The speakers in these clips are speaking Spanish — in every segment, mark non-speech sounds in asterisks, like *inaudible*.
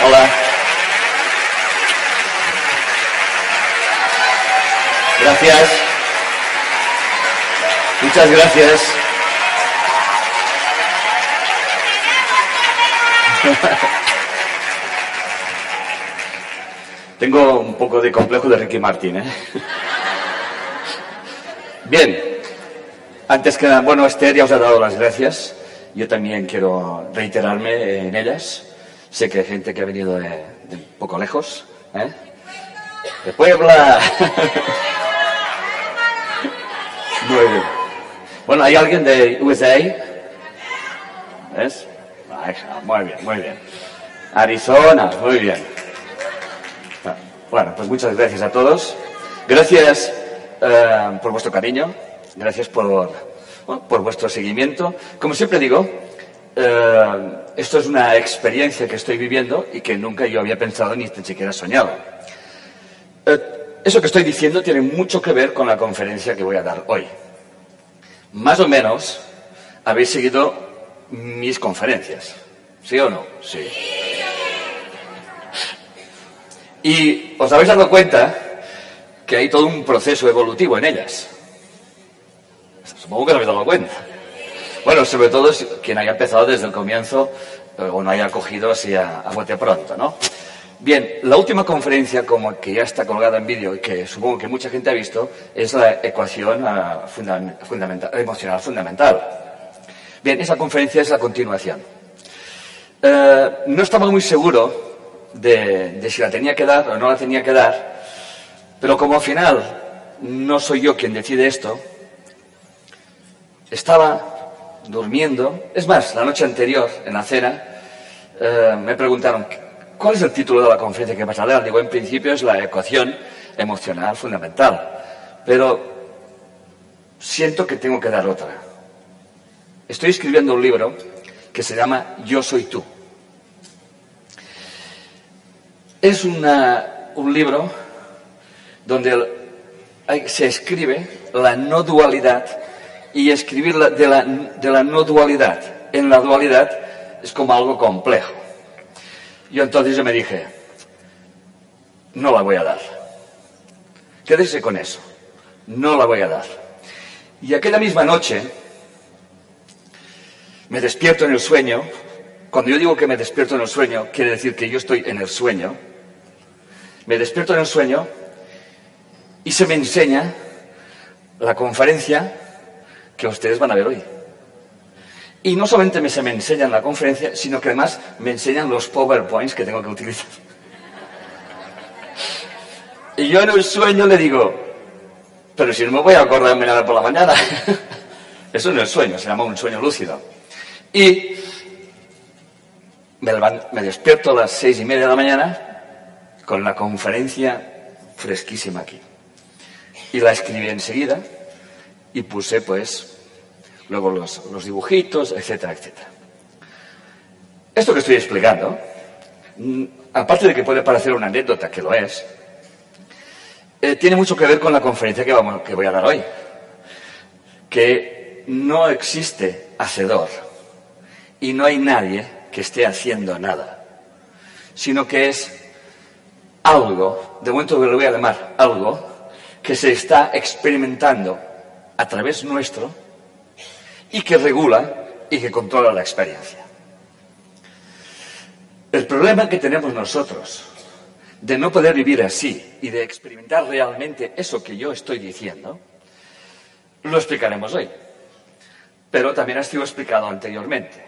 Hola. Gracias. Muchas gracias. *laughs* Tengo un poco de complejo de Ricky Martin, ¿eh? *laughs* Bien, antes que nada, bueno, Esther ya os ha dado las gracias. Yo también quiero reiterarme en ellas. Sé que hay gente que ha venido de, poco lejos, ¿eh? De Puebla. *laughs* Muy bien. Bueno, ¿hay alguien de USA? ¿Ves? Muy bien, muy bien. Arizona, muy bien. Bueno, pues muchas gracias a todos. Gracias eh, por vuestro cariño. Gracias por, por vuestro seguimiento. Como siempre digo, eh, esto es una experiencia que estoy viviendo y que nunca yo había pensado ni siquiera soñado. Eh, eso que estoy diciendo tiene mucho que ver con la conferencia que voy a dar hoy. Más o menos habéis seguido mis conferencias. ¿Sí o no? Sí. Y os habéis dado cuenta que hay todo un proceso evolutivo en ellas. Supongo que os habéis dado cuenta. Bueno, sobre todo quien haya empezado desde el comienzo eh, o no haya cogido así a, a bote pronto, ¿no? Bien, la última conferencia, como que ya está colgada en vídeo y que supongo que mucha gente ha visto, es la ecuación fundamental, emocional fundamental. Bien, esa conferencia es la continuación. Uh, no estaba muy seguro de, de si la tenía que dar o no la tenía que dar, pero como al final no soy yo quien decide esto, estaba durmiendo. Es más, la noche anterior, en la cena, eh, me preguntaron, ¿cuál es el título de la conferencia que vas a dar? Digo, en principio es la ecuación emocional fundamental, pero siento que tengo que dar otra. Estoy escribiendo un libro que se llama Yo soy tú. Es una, un libro donde se escribe la no dualidad y escribir de la, no dualidad en la dualidad es como algo complejo. Yo entonces yo me dije, no la voy a dar. Quédese con eso. No la voy a dar. Y aquella misma noche me despierto en el sueño. Cuando yo digo que me despierto en el sueño, quiere decir que yo estoy en el sueño. Me despierto en el sueño y se me enseña la conferencia que ustedes van a ver hoy. Y no solamente me, se me enseñan la conferencia, sino que además me enseñan los PowerPoints que tengo que utilizar. Y yo en el sueño le digo, pero si no me voy a acordarme nada por la mañana. *laughs* Eso no es sueño, se llama un sueño lúcido. Y me despierto a las seis y media de la mañana con la conferencia fresquísima aquí. Y la escribí enseguida y puse pues luego los, dibujitos, etcétera, etcétera. Esto que estoy explicando, mm, aparte de que puede parecer una anécdota, que lo es, eh, tiene mucho que ver con la conferencia que, vamos, que voy a dar hoy. Que no existe hacedor y no hay nadie que esté haciendo nada, sino que es algo, de momento lo voy a llamar algo, que se está experimentando a través nuestro y que regula y que controla la experiencia. El problema que tenemos nosotros de no poder vivir así y de experimentar realmente eso que yo estoy diciendo, lo explicaremos hoy. Pero también ha sido explicado anteriormente.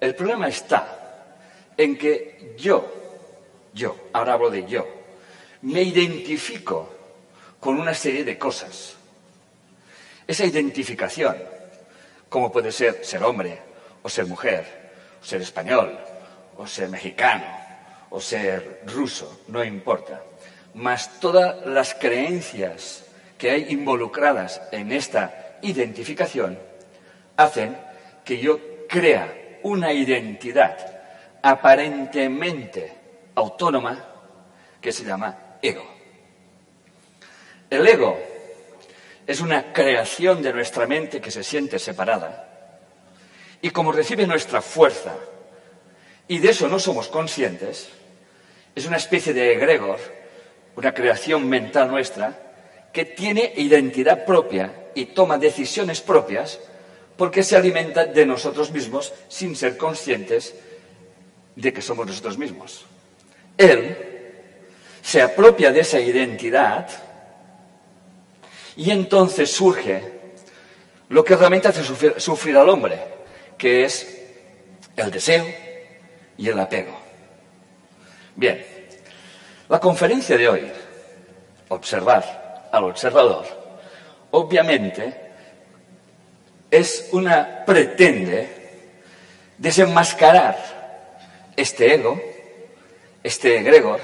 El problema está en que yo yo, ahora hablo de yo, me identifico con una serie de cosas. Esa identificación, como puede ser ser hombre, o ser mujer, o ser español, o ser mexicano, o ser ruso, no importa, más todas las creencias que hay involucradas en esta identificación, hacen que yo crea una identidad aparentemente autónoma que se llama ego. El ego es una creación de nuestra mente que se siente separada Y como recibe nuestra fuerza, y de eso no somos conscientes, es una especie de egregor, una creación mental nuestra, que tiene identidad propia y toma decisiones propias porque se alimenta de nosotros mismos sin ser conscientes de que somos nosotros mismos. Él se apropia de esa identidad y entonces surge lo que realmente hace sufrir, al hombre, que es el deseo y el apego. Bien, la conferencia de hoy, observar al observador, obviamente es una, pretende desenmascarar este ego, este egregor,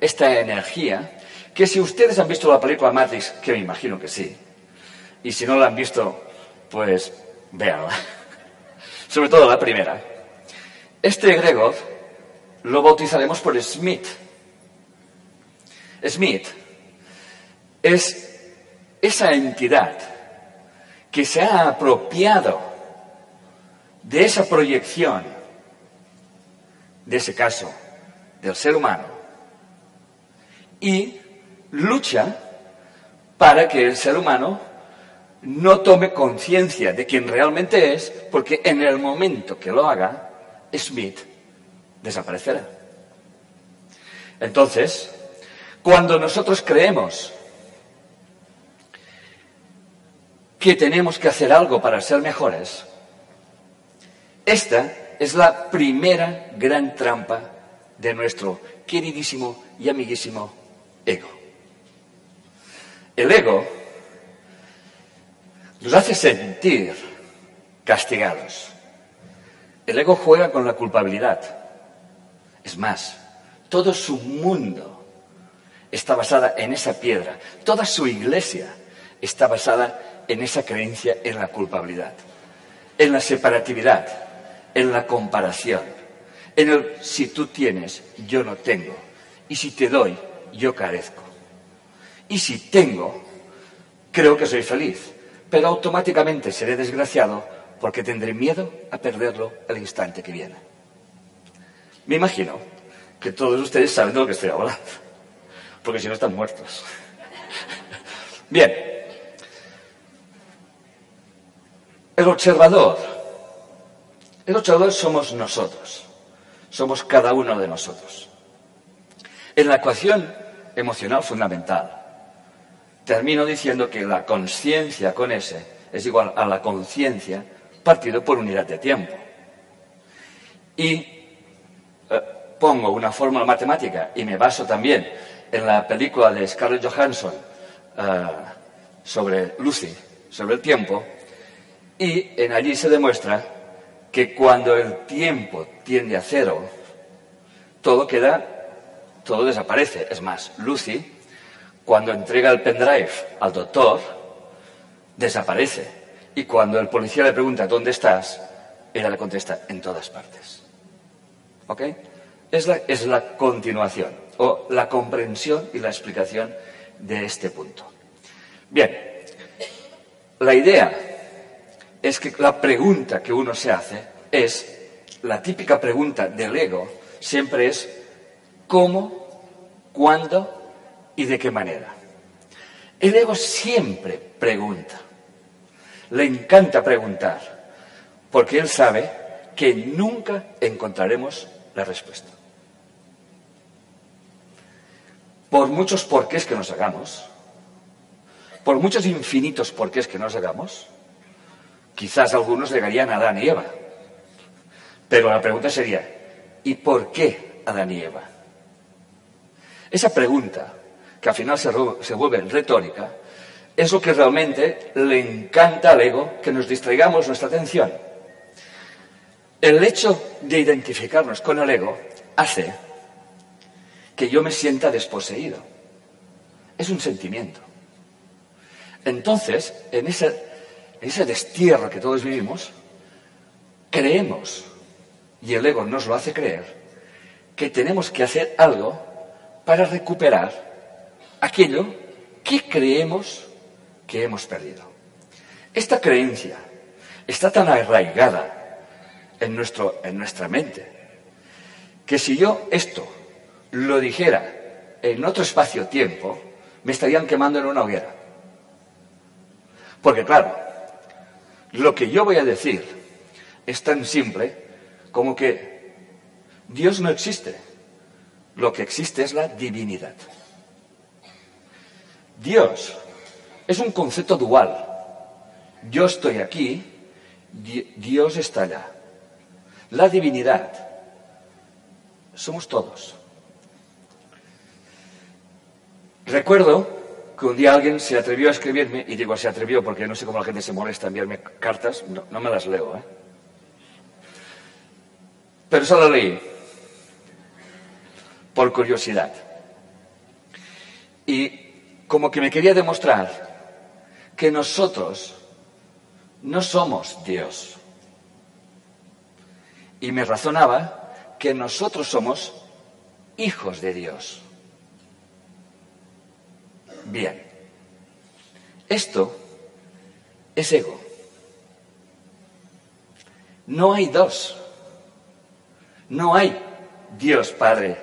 esta energía, que si ustedes han visto la película Matrix, que me imagino que sí, y si no la han visto, pues véanla. *laughs* Sobre todo la primera. Este egregor lo bautizaremos por Smith. Smith es esa entidad que se ha apropiado de esa proyección, de ese caso, del ser humano, y lucha para que el ser humano no tome conciencia de quién realmente es, porque en el momento que lo haga, Smith desaparecerá. Entonces, cuando nosotros creemos que tenemos que hacer algo para ser mejores, esta es la primera gran trampa de nuestro queridísimo y amiguísimo ego. El ego nos hace sentir castigados. El ego juega con la culpabilidad. Es más, todo su mundo está basada en esa piedra. Toda su iglesia está basada en esa creencia en la culpabilidad, en la separatividad, en la comparación, en el si tú tienes, yo no tengo, y si te doy, yo carezco. Y si tengo, creo que soy feliz pero automáticamente seré desgraciado porque tendré miedo a perderlo al instante que viene. Me imagino que todos ustedes saben de lo que estoy hablando, porque si no están muertos. Bien, el observador, el observador somos nosotros, somos cada uno de nosotros. En la ecuación emocional fundamental, termino diciendo que la conciencia con ese es igual a la conciencia partido por unidad de tiempo. Y eh, pongo una fórmula matemática y me baso también en la película de Scarlett Johansson eh, sobre Lucy, sobre el tiempo, y en allí se demuestra que cuando el tiempo tiende a cero, todo queda, todo desaparece. Es más, Lucy cuando entrega el pendrive al doctor, desaparece. Y cuando el policía le pregunta dónde estás, ella le contesta en todas partes. ¿Ok? Es la, es la continuación o la comprensión y la explicación de este punto. Bien, la idea es que la pregunta que uno se hace es, la típica pregunta del ego siempre es, ¿cómo? ¿Cuándo? Y de qué manera. El ego siempre pregunta. Le encanta preguntar, porque él sabe que nunca encontraremos la respuesta. Por muchos porqués que nos hagamos, por muchos infinitos porqués que nos hagamos, quizás algunos llegarían a Adán y Eva. Pero la pregunta sería, ¿y por qué Adán y Eva? Esa pregunta que al final se, se vuelve retórica, es lo que realmente le encanta al ego que nos distraigamos nuestra atención. El hecho de identificarnos con el ego hace que yo me sienta desposeído. Es un sentimiento. Entonces, en ese, en ese destierro que todos vivimos, creemos, y el ego nos lo hace creer, que tenemos que hacer algo para recuperar aquello que creemos que hemos perdido. Esta creencia está tan arraigada en, nuestro, en nuestra mente. Que si yo esto lo dijera en otro espacio-tiempo, me estarían quemando en una hoguera. Porque claro, lo que yo voy a decir es tan simple como que Dios no existe. Lo que existe es la divinidad. Dios es un concepto dual. Yo estoy aquí, Dios está allá. La divinidad somos todos. Recuerdo que un día alguien se atrevió a escribirme, y digo se atrevió porque no sé cómo la gente se molesta a enviarme cartas, no, me las leo, ¿eh? Pero solo leí, por curiosidad. Y como que me quería demostrar que nosotros no somos Dios. Y me razonaba que nosotros somos hijos de Dios. Bien. Esto es ego. No hay dos. No hay Dios Padre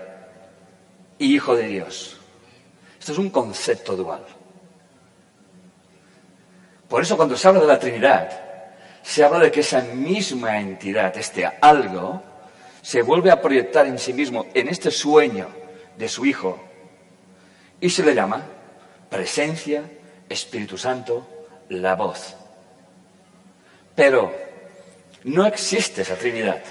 y Hijo de Dios. Esto es un concepto dual. Por eso cuando se habla de la Trinidad, se habla de que esa misma entidad, este algo, se vuelve a proyectar en sí mismo en este sueño de su Hijo y se le llama presencia, Espíritu Santo, la voz. Pero no existe esa Trinidad,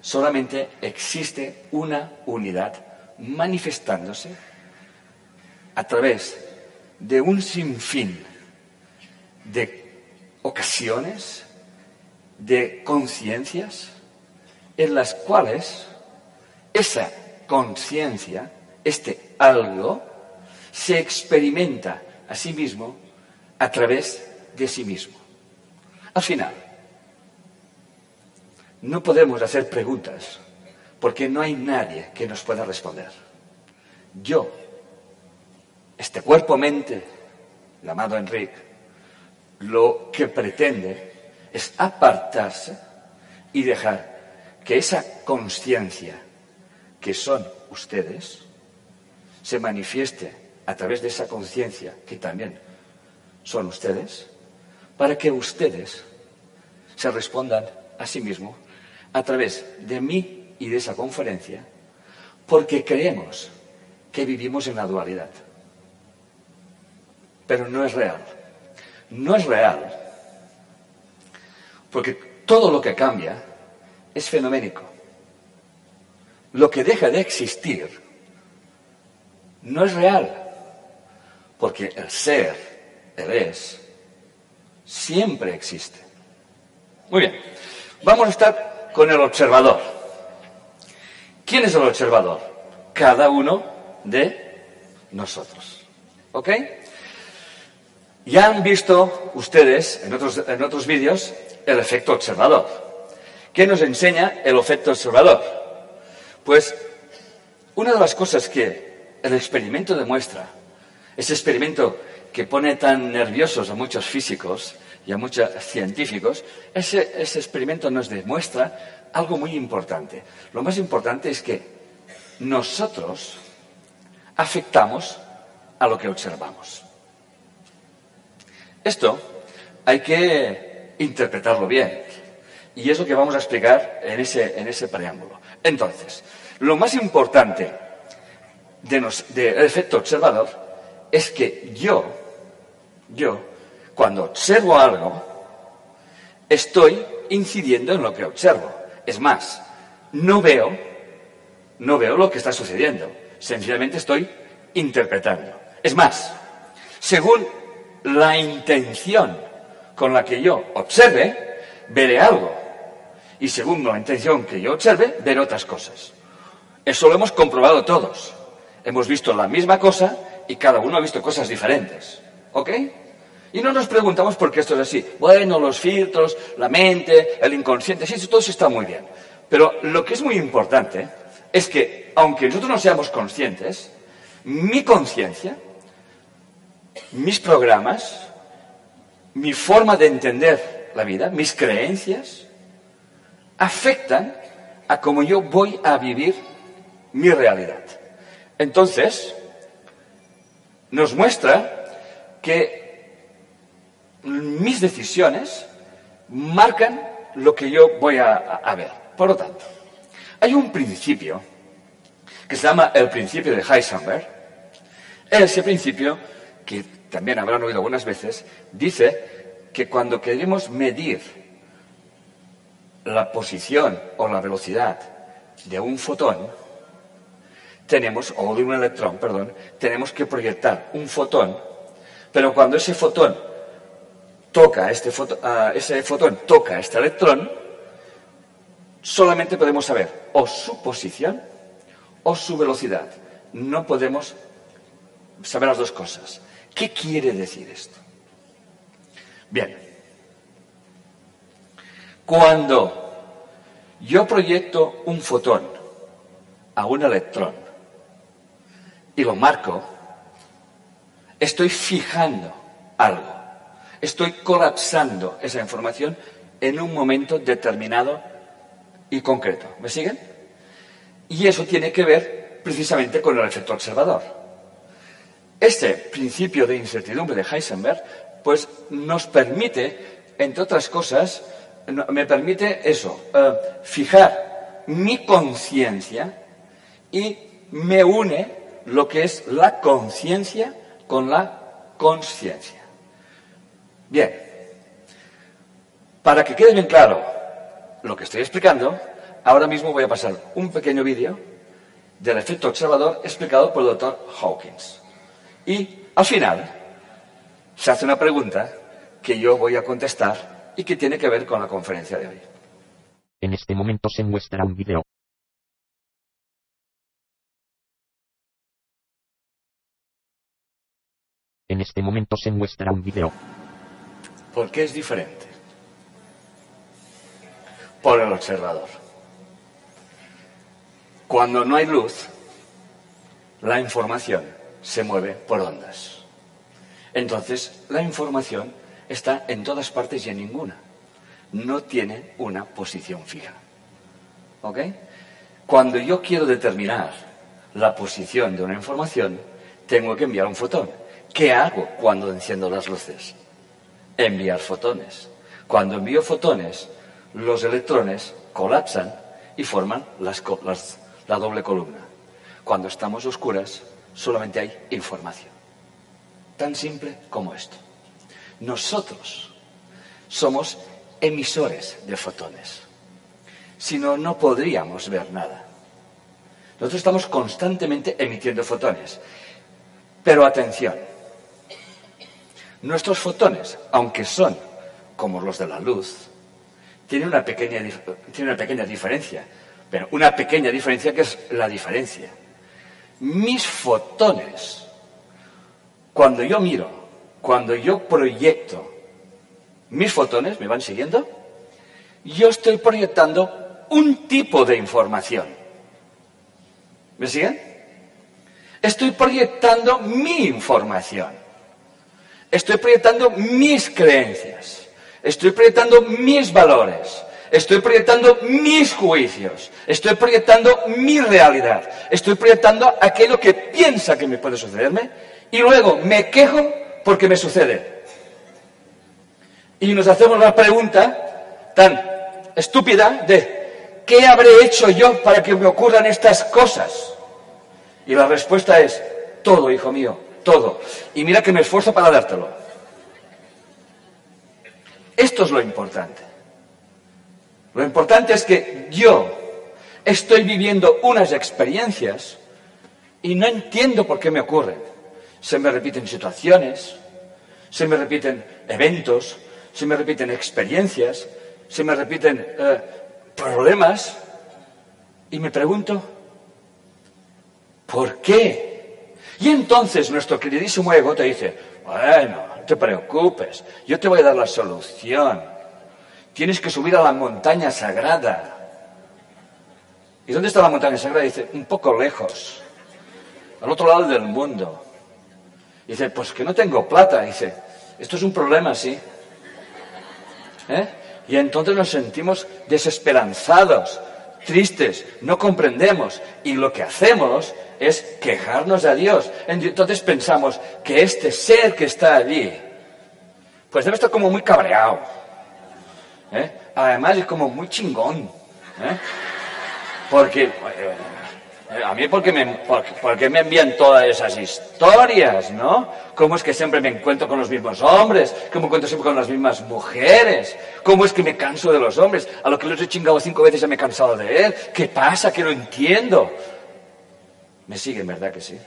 solamente existe una unidad manifestándose a través de un sinfín de ocasiones, de conciencias, en las cuales esa conciencia, este algo, se experimenta a sí mismo a través de sí mismo. Al final, no podemos hacer preguntas porque no hay nadie que nos pueda responder. Yo, este cuerpo-mente, llamado Enrique, lo que pretende es apartarse y dejar que esa conciencia que son ustedes se manifieste a través de esa conciencia que también son ustedes, para que ustedes se respondan a sí mismos a través de mí y de esa conferencia, porque creemos que vivimos en la dualidad. Pero no es real. No es real, porque todo lo que cambia es fenoménico. Lo que deja de existir no es real porque el ser, el es, siempre existe. Muy bien, vamos a estar con el observador. ¿Quién es el observador? Cada uno de nosotros. ¿Ok? Ya han visto ustedes en otros, en otros vídeos el efecto observador. ¿Qué nos enseña el efecto observador? Pues una de las cosas que el experimento demuestra ese experimento que pone tan nerviosos a muchos físicos y a muchos científicos, ese, ese experimento nos demuestra algo muy importante. Lo más importante es que nosotros afectamos a lo que observamos. Esto hay que interpretarlo bien. Y es lo que vamos a explicar en ese, en ese preámbulo. Entonces, lo más importante del de efecto observador es que yo, yo, cuando observo algo, estoy incidiendo en lo que observo. Es más, no veo, no veo lo que está sucediendo. Sencillamente estoy interpretando. Es más, según la intención con la que yo observe, veré algo. Y según la intención que yo observe, veré otras cosas. Eso lo hemos comprobado todos. Hemos visto la misma cosa y cada uno ha visto cosas diferentes. ¿Ok? Y no nos preguntamos por qué esto es así. Bueno, los filtros, la mente, el inconsciente, sí, todo está muy bien. Pero lo que es muy importante es que, aunque nosotros no seamos conscientes, mi conciencia, mis programas, mi forma de entender la vida, mis creencias, afectan a cómo yo voy a vivir mi realidad. Entonces, nos muestra que mis decisiones marcan lo que yo voy a, ver. Por lo tanto, hay un principio que se llama el principio de Heisenberg. Principio, que también habrán oído algunas veces, dice que cuando queremos medir la posición o la velocidad de un fotón, tenemos, o de un electrón, perdón, tenemos que proyectar un fotón, pero cuando ese fotón toca este ese fotón toca este electrón, solamente podemos saber o su posición o su velocidad. No podemos saber las dos cosas. ¿Qué quiere decir esto? Bien, cuando yo proyecto un fotón a un electrón y lo marco, estoy fijando algo, estoy colapsando esa información en un momento determinado y concreto. ¿Me siguen? Y eso tiene que ver precisamente con el efecto observador. Este principio de incertidumbre de Heisenberg, pues nos permite, entre otras cosas, me permite eso, eh, fijar mi conciencia y me une lo que es la conciencia con la conciencia. Bien, para que quede bien claro lo que estoy explicando, ahora mismo voy a pasar un pequeño vídeo del efecto observador explicado por el doctor Hawkins. Y al final se hace una pregunta que yo voy a contestar y que tiene que ver con la conferencia de hoy. En este momento se muestra un vídeo. En este momento se muestra un vídeo. ¿Por qué es diferente? Por el observador. Cuando no hay luz, la información se mueve por ondas. Entonces, la información está en todas partes y en ninguna. No tiene una posición fija. ¿Ok? Cuando yo quiero determinar la posición de una información, tengo que enviar un fotón. ¿Qué hago cuando enciendo las luces? Enviar fotones. Cuando envío fotones, los electrones colapsan y forman la doble columna. Cuando estamos oscuras, solamente hay información. Tan simple como esto. Nosotros somos emisores de fotones. Si no, no podríamos ver nada. Nosotros estamos constantemente emitiendo fotones. Pero atención, nuestros fotones, aunque son como los de la luz, tienen una pequeña, tienen una pequeña diferencia. Pero una pequeña diferencia que es la diferencia. Mis fotones, cuando yo miro, cuando yo proyecto mis fotones, ¿me van siguiendo? Yo estoy proyectando un tipo de información. ¿Me siguen? Estoy proyectando mi información. Estoy proyectando mis creencias. Estoy proyectando mis valores. Estoy proyectando mis juicios, estoy proyectando mi realidad, estoy proyectando aquello que piensa que me puede sucederme y luego me quejo porque me sucede. Y nos hacemos la pregunta tan estúpida de ¿qué habré hecho yo para que me ocurran estas cosas? Y la respuesta es todo, hijo mío, todo. Y mira que me esfuerzo para dártelo. Esto es lo importante. Lo importante es que yo estoy viviendo unas experiencias y no entiendo por qué me ocurren. Se me repiten situaciones, se me repiten eventos, se me repiten experiencias, se me repiten eh, problemas y me pregunto, ¿por qué? Y entonces nuestro queridísimo ego te dice, bueno, no te preocupes, yo te voy a dar la solución. Tienes que subir a la montaña sagrada. ¿Y dónde está la montaña sagrada? Dice, un poco lejos, al otro lado del mundo. Dice, pues que no tengo plata. Dice, esto es un problema, sí. ¿Eh? Y entonces nos sentimos desesperanzados, tristes, no comprendemos. Y lo que hacemos es quejarnos a Dios. Entonces pensamos que este ser que está allí, pues debe estar como muy cabreado. ¿Eh? Además es como muy chingón. ¿eh? Porque, eh, a mí porque me, porque, me envían todas esas historias, ¿no? ¿Cómo es que siempre me encuentro con los mismos hombres? ¿Cómo me encuentro siempre con las mismas mujeres? ¿Cómo es que me canso de los hombres? A lo que los he chingado cinco veces ya me he cansado de él. ¿Qué pasa? Que no entiendo. ¿Me siguen, verdad que sí?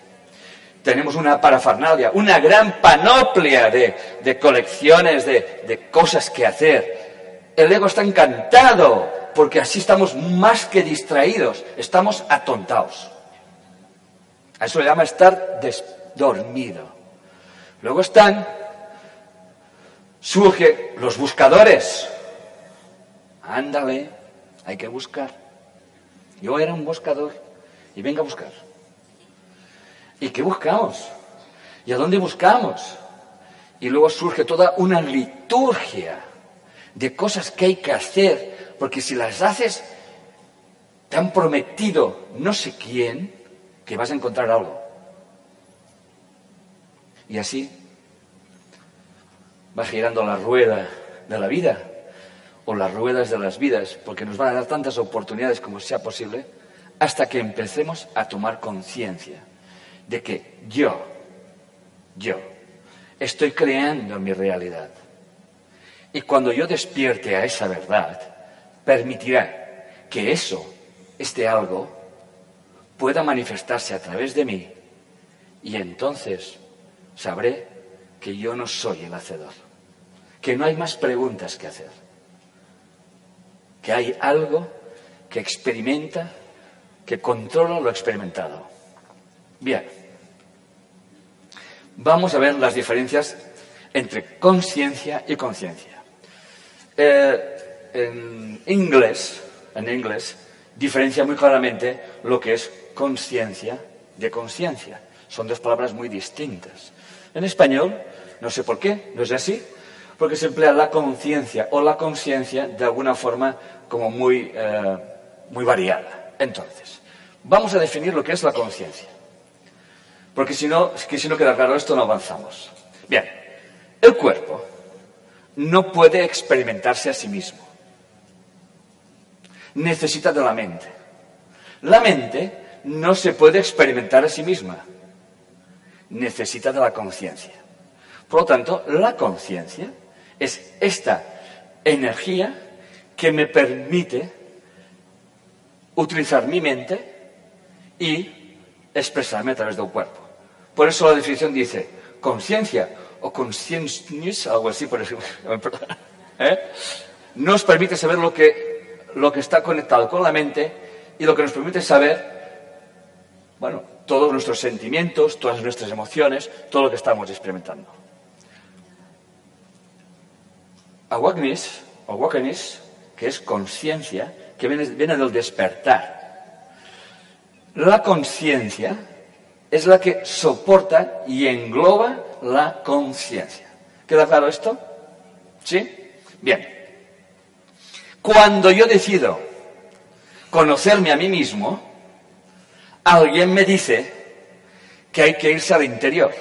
Tenemos una parafernalia, una gran panoplia de, colecciones, de, de cosas que hacer. El ego está encantado porque así estamos más que distraídos, estamos atontados. A eso le llama estar dormido. Luego están, surge los buscadores. Ándale, hay que buscar. Yo era un buscador y venga a buscar. ¿Y qué buscamos? ¿Y a dónde buscamos? Y luego surge toda una liturgia de cosas que hay que hacer porque si las haces, te han prometido no sé quién que vas a encontrar algo. Y así va girando la rueda de la vida o las ruedas de las vidas, porque nos van a dar tantas oportunidades como sea posible, hasta que empecemos a tomar conciencia de que yo, yo, estoy creando mi realidad. Y cuando yo despierte a esa verdad, permitirá que eso, este algo, pueda manifestarse a través de mí y entonces sabré que yo no soy el hacedor, que no hay más preguntas que hacer, que hay algo que experimenta, que controla lo experimentado. Bien, vamos a ver las diferencias entre conciencia y conciencia. Eh, en inglés, en inglés, diferencia muy claramente lo que es conciencia de conciencia. Son dos palabras muy distintas. En español, no sé por qué, no es así, porque se emplea la conciencia o la conciencia de alguna forma como muy, eh, muy variada. Entonces, vamos a definir lo que es la conciencia. Porque si no, si no queda claro esto, no avanzamos. Bien, el cuerpo no puede experimentarse a sí mismo necesita de la mente. La mente no se puede experimentar a sí misma, necesita de la conciencia. Por lo tanto, la conciencia es esta energía que me permite utilizar mi mente y expresarme a través del cuerpo. Por eso la definición dice conciencia o consciencia, algo así, por ejemplo, *laughs* ¿eh? nos permite saber lo que lo que está conectado con la mente y lo que nos permite saber, bueno, todos nuestros sentimientos, todas nuestras emociones, todo lo que estamos experimentando. Awakening, awakening que es conciencia, que viene, viene del despertar. La conciencia es la que soporta y engloba la conciencia. ¿Queda claro esto? ¿Sí? Bien. Cuando yo decido conocerme a mí mismo, alguien me dice que hay que irse al interior.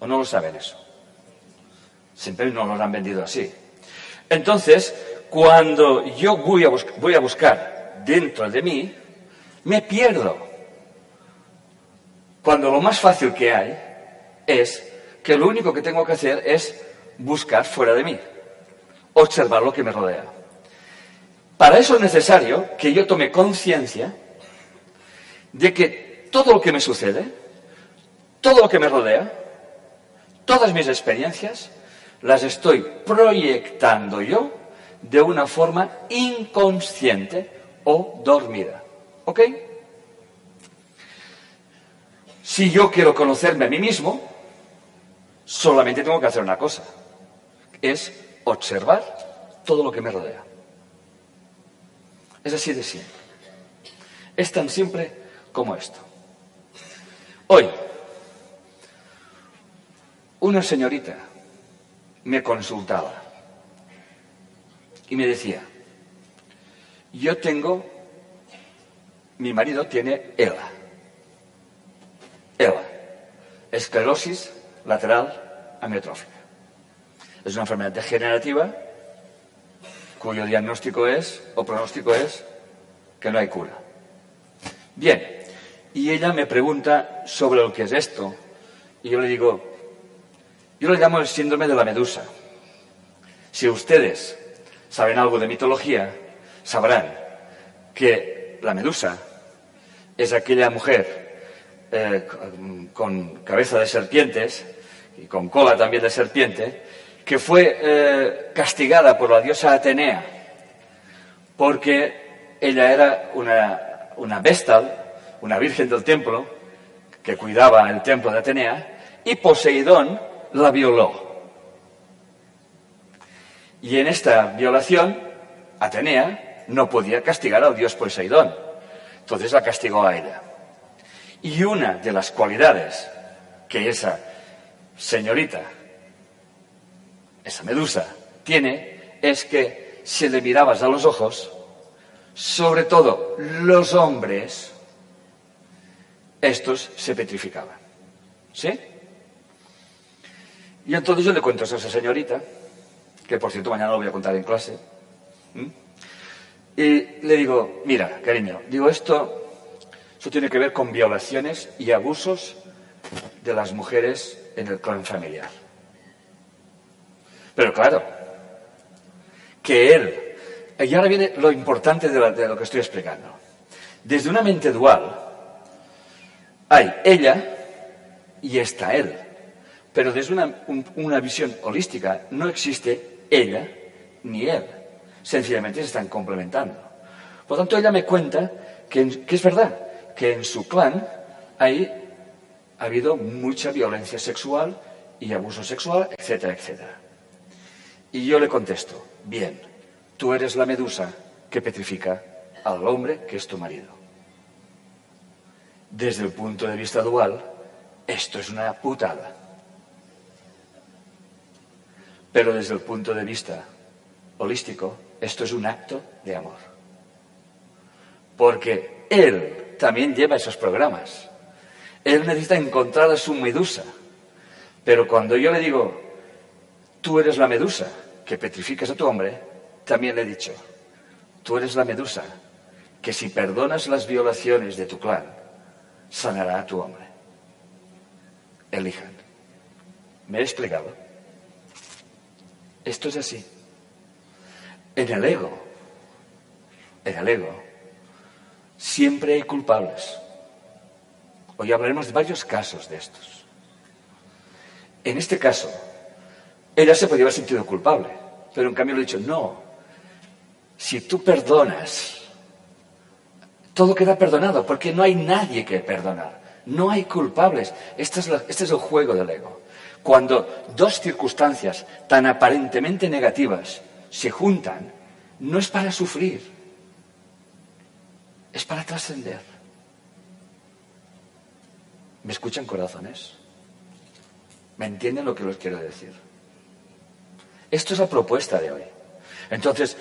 ¿O no lo saben eso? Siempre nos lo han vendido así. Entonces, cuando yo voy a, voy a buscar dentro de mí, me pierdo. Cuando lo más fácil que hay es que lo único que tengo que hacer es buscar fuera de mí observar lo que me rodea. Para eso es necesario que yo tome conciencia de que todo lo que me sucede, todo lo que me rodea, todas mis experiencias, las estoy proyectando yo de una forma inconsciente o dormida. ¿Ok? Si yo quiero conocerme a mí mismo, solamente tengo que hacer una cosa. Es observar todo lo que me rodea. Es así de simple. Es tan simple como esto. Hoy, una señorita me consultaba y me decía, yo tengo, mi marido tiene ELA. Esclerosis lateral amiotrófica. Es una enfermedad degenerativa cuyo diagnóstico es, o pronóstico es, que no hay cura. Bien, y ella me pregunta sobre lo que es esto, y yo le digo, yo lo llamo el síndrome de la medusa. Si ustedes saben algo de mitología, sabrán que la medusa es aquella mujer eh, con cabeza de serpientes y con cola también de serpiente, que fue eh, castigada por la diosa Atenea porque ella era una, una vestal, una virgen del templo, que cuidaba el templo de Atenea, y Poseidón la violó. Y en esta violación, Atenea no podía castigar al dios Poseidón. Entonces la castigó a ella. Y una de las cualidades que esa señorita, esa medusa, tiene es que si le mirabas a los ojos, sobre todo los hombres, estos se petrificaban. ¿Sí? Y entonces yo le cuento a esa señorita, que por cierto mañana lo voy a contar en clase, y le digo, mira, cariño, digo esto, esto tiene que ver con violaciones y abusos de las mujeres en el clan familiar. Pero claro, que él, y ahora viene lo importante de, lo que estoy explicando, desde una mente dual hay ella y está él. Pero desde una, visión holística no existe ella ni él. Sencillamente se están complementando. Por lo tanto, ella me cuenta que es verdad que en su clan hay, ha habido mucha violencia sexual y abuso sexual, etcétera, etcétera. Y yo le contesto, bien, tú eres la medusa que petrifica al hombre que es tu marido. Desde el punto de vista dual, esto es una putada. Pero desde el punto de vista holístico, esto es un acto de amor. Porque él también lleva esos programas. Él necesita encontrar a su medusa. Pero cuando yo le digo, tú eres la medusa que petrificas a tu hombre, también le he dicho, tú eres la medusa que si perdonas las violaciones de tu clan, sanará a tu hombre. Elijan. ¿Me he explicado? Esto es así. En el ego, en el ego, siempre hay culpables. Hoy hablaremos de varios casos de estos. En este caso, ella se podría haber sentido culpable, pero en cambio le he dicho, no, si tú perdonas, todo queda perdonado, porque no hay nadie que perdonar, no hay culpables. Este es, este es el juego del ego. Cuando dos circunstancias tan aparentemente negativas se juntan, no es para sufrir, es para trascender. ¿Me escuchan corazones? ¿Me entienden lo que les quiero decir? Esto es la propuesta de hoy. Entonces,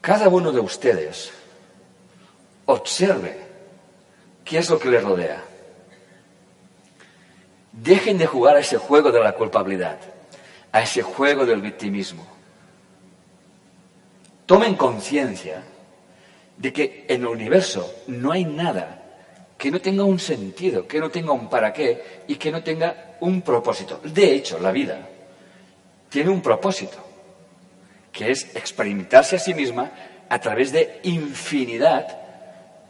cada uno de ustedes observe qué es lo que le rodea. Dejen de jugar a ese juego de la culpabilidad, a ese juego del victimismo. Tomen conciencia de que en el universo no hay nada que no tenga un sentido, que no tenga un para qué y que no tenga un propósito. De hecho, la vida tiene un propósito, que es experimentarse a sí misma a través de infinidad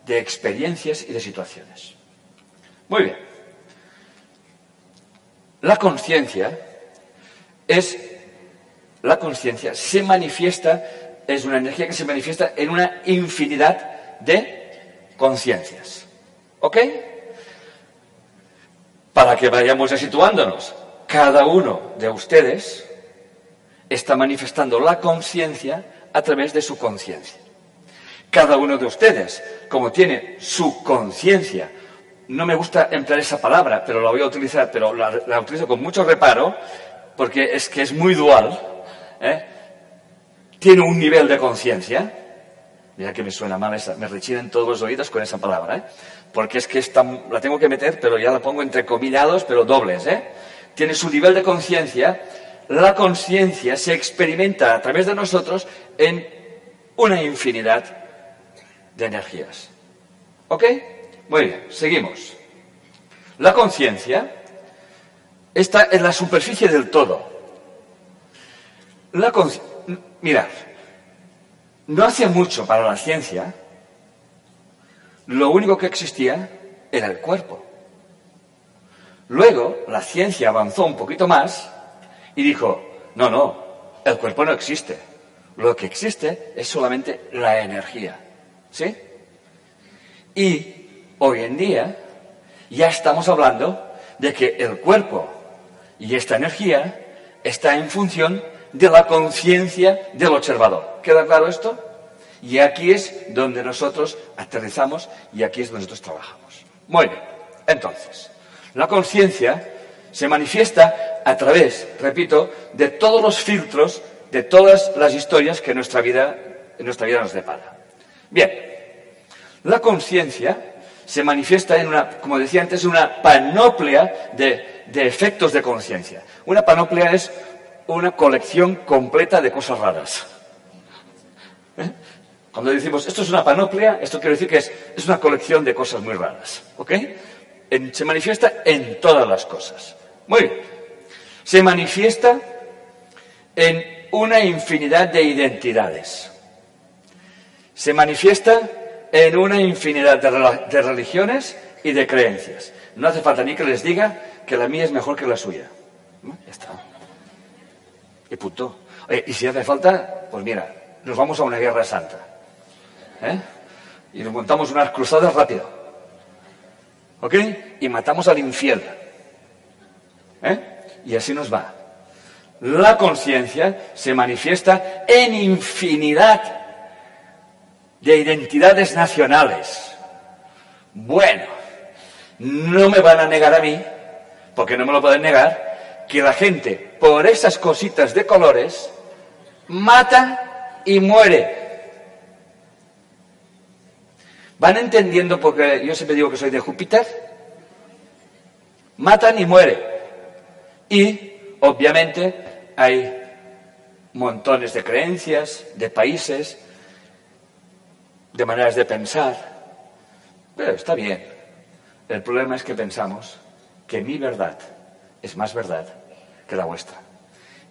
de experiencias y de situaciones. Muy bien. La conciencia es, la conciencia se manifiesta, es una energía que se manifiesta en una infinidad de conciencias. ¿Ok? Para que vayamos situándonos, cada uno de ustedes está manifestando la conciencia a través de su conciencia. Cada uno de ustedes, como tiene su conciencia no me gusta emplear esa palabra, pero la voy a utilizar, pero la, utilizo con mucho reparo, porque es que es muy dual. ¿eh? Tiene un nivel de conciencia. Mira que me suena mal esa, me rechinen todos los oídos con esa palabra, ¿eh? Porque es que la tengo que meter, pero ya la pongo entre comillados, pero dobles, ¿eh? Tiene su nivel de conciencia. La conciencia se experimenta a través de nosotros en una infinidad de energías. ¿Ok? Muy bien, seguimos. La conciencia está en la superficie del todo. La Mirad, no hace mucho para la ciencia, lo único que existía era el cuerpo. Luego la ciencia avanzó un poquito más y dijo, no, no, el cuerpo no existe. Lo que existe es solamente la energía. ¿Sí? Y hoy en día ya estamos hablando de que el cuerpo y esta energía está en función de la conciencia del observador. ¿Queda claro esto? Y aquí es donde nosotros aterrizamos y aquí es donde nosotros trabajamos. Muy bien. Entonces, la conciencia se manifiesta a través, repito, de todos los filtros, de todas las historias que nuestra vida, nuestra vida nos depara. Bien, la conciencia se manifiesta en una, como decía antes, una panoplia de, de efectos de conciencia. Una panoplia es una colección completa de cosas raras. ¿Eh? Cuando decimos esto es una panoplia, esto quiere decir que es, es una colección de cosas muy raras. ¿Ok? se manifiesta en todas las cosas. Muy bien. Se manifiesta en una infinidad de identidades. Se manifiesta en una infinidad de, religiones y de creencias. No hace falta ni que les diga que la mía es mejor que la suya. Ya está. Y punto. y si hace falta, pues mira, nos vamos a una guerra santa. ¿eh? Y nos montamos unas cruzadas rápido. ¿Ok? Y matamos al infierno. ¿eh? Y así nos va. La conciencia se manifiesta en infinidad de identidades nacionales. Bueno, no me van a negar a mí, porque no me lo pueden negar, que la gente, por esas cositas de colores, mata y muere. ¿Van entendiendo porque yo siempre digo que soy de Júpiter? Matan y mueren. Y, obviamente, hay montones de creencias, de países, de maneras de pensar. Pero está bien. El problema es que pensamos que mi verdad es más verdad que la vuestra.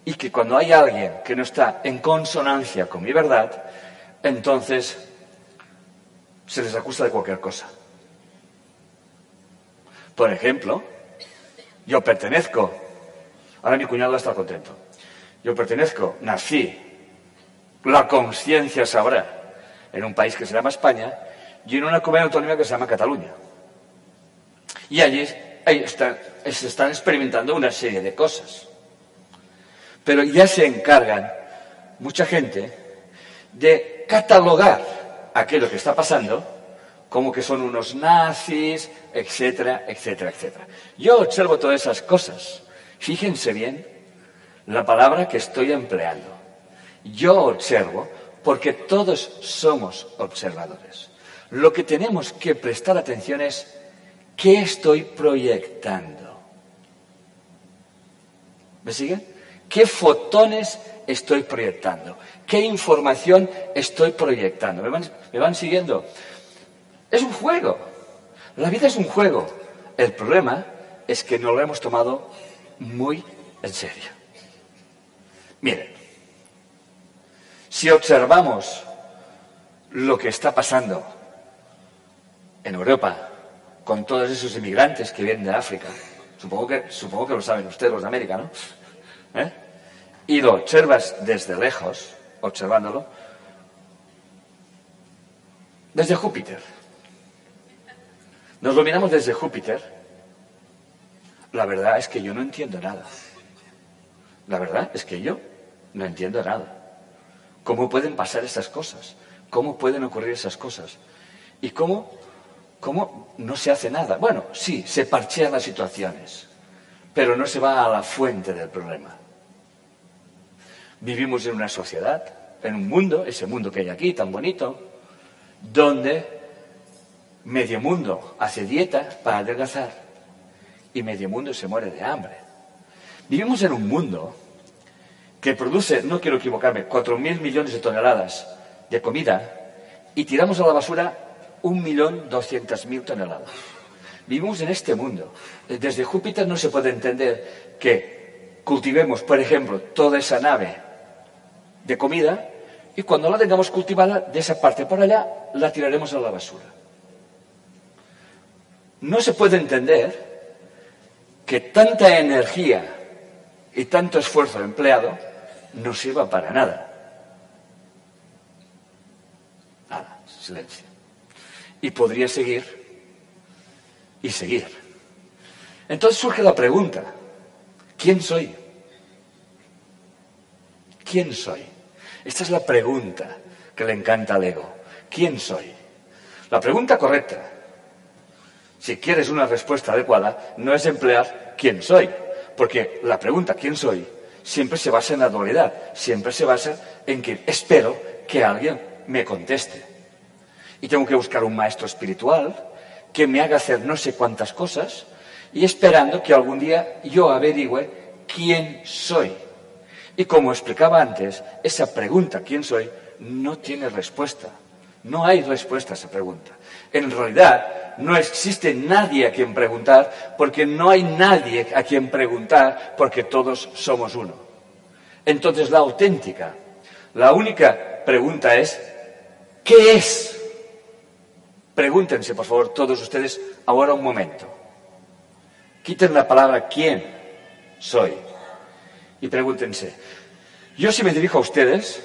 Y que cuando hay alguien que no está en consonancia con mi verdad, entonces se les acusa de cualquier cosa. Por ejemplo, yo pertenezco, ahora mi cuñado estar contento, yo pertenezco, nací, la conciencia sabrá, en un país que se llama España y en una comunidad autónoma que se llama Cataluña. Y allí ahí se están experimentando una serie de cosas. Pero ya se encargan mucha gente de catalogar aquello que está pasando como que son unos nazis, etcétera, etcétera, etcétera. Yo observo todas esas cosas. Fíjense bien la palabra que estoy empleando. Yo observo porque todos somos observadores. Lo que tenemos que prestar atención es ¿Qué estoy proyectando? ¿Me siguen? ¿Qué fotones estoy proyectando? ¿Qué información estoy proyectando? ¿Me van, siguiendo? Es un juego. La vida es un juego. El problema es que no lo hemos tomado muy en serio. Miren, si observamos lo que está pasando en Europa, con todos esos inmigrantes que vienen de África. Supongo que, supongo que lo saben ustedes, los de América, ¿no? ¿Eh? Y lo observas desde lejos, observándolo, desde Júpiter. Nos lo miramos desde Júpiter. La verdad es que yo no entiendo nada. La verdad es que yo no entiendo nada. ¿Cómo pueden pasar esas cosas? ¿Cómo pueden ocurrir esas cosas? ¿Y cómo ¿Cómo no se hace nada? Bueno, sí, se parchean las situaciones, pero no se va a la fuente del problema. Vivimos en una sociedad en un mundo, ese mundo que hay aquí tan bonito, donde medio mundo hace dieta para adelgazar y medio mundo se muere de hambre. Vivimos en un mundo que produce, no quiero equivocarme, 4.000 millones de toneladas de comida y tiramos a la basura 1.200.000 toneladas. Vivimos en este mundo. Desde Júpiter no se puede entender que cultivemos, por ejemplo, toda esa nave de comida y cuando la tengamos cultivada, de esa parte por allá, la tiraremos a la basura. No se puede entender que tanta energía y tanto esfuerzo empleado no sirva para nada. Nada, silencio. Y podría seguir y seguir. Entonces surge la pregunta, ¿quién soy? ¿Quién soy? Esta es la pregunta que le encanta al ego. ¿Quién soy? La pregunta correcta, si quieres una respuesta adecuada, no es emplear quién soy, porque la pregunta quién soy siempre se basa en la dualidad, siempre se basa en que espero que alguien me conteste. Y tengo que buscar un maestro espiritual que me haga hacer no sé cuántas cosas y esperando que algún día yo averigüe quién soy. Y como explicaba antes, esa pregunta, ¿quién soy?, no tiene respuesta. No hay respuesta a esa pregunta. En realidad, no existe nadie a quien preguntar, porque no hay nadie a quien preguntar, porque todos somos uno. Entonces, la auténtica, la única pregunta es, ¿qué es? Pregúntense, por favor, todos ustedes, ahora un momento. Quiten la palabra quién soy y pregúntense. Yo si me dirijo a ustedes,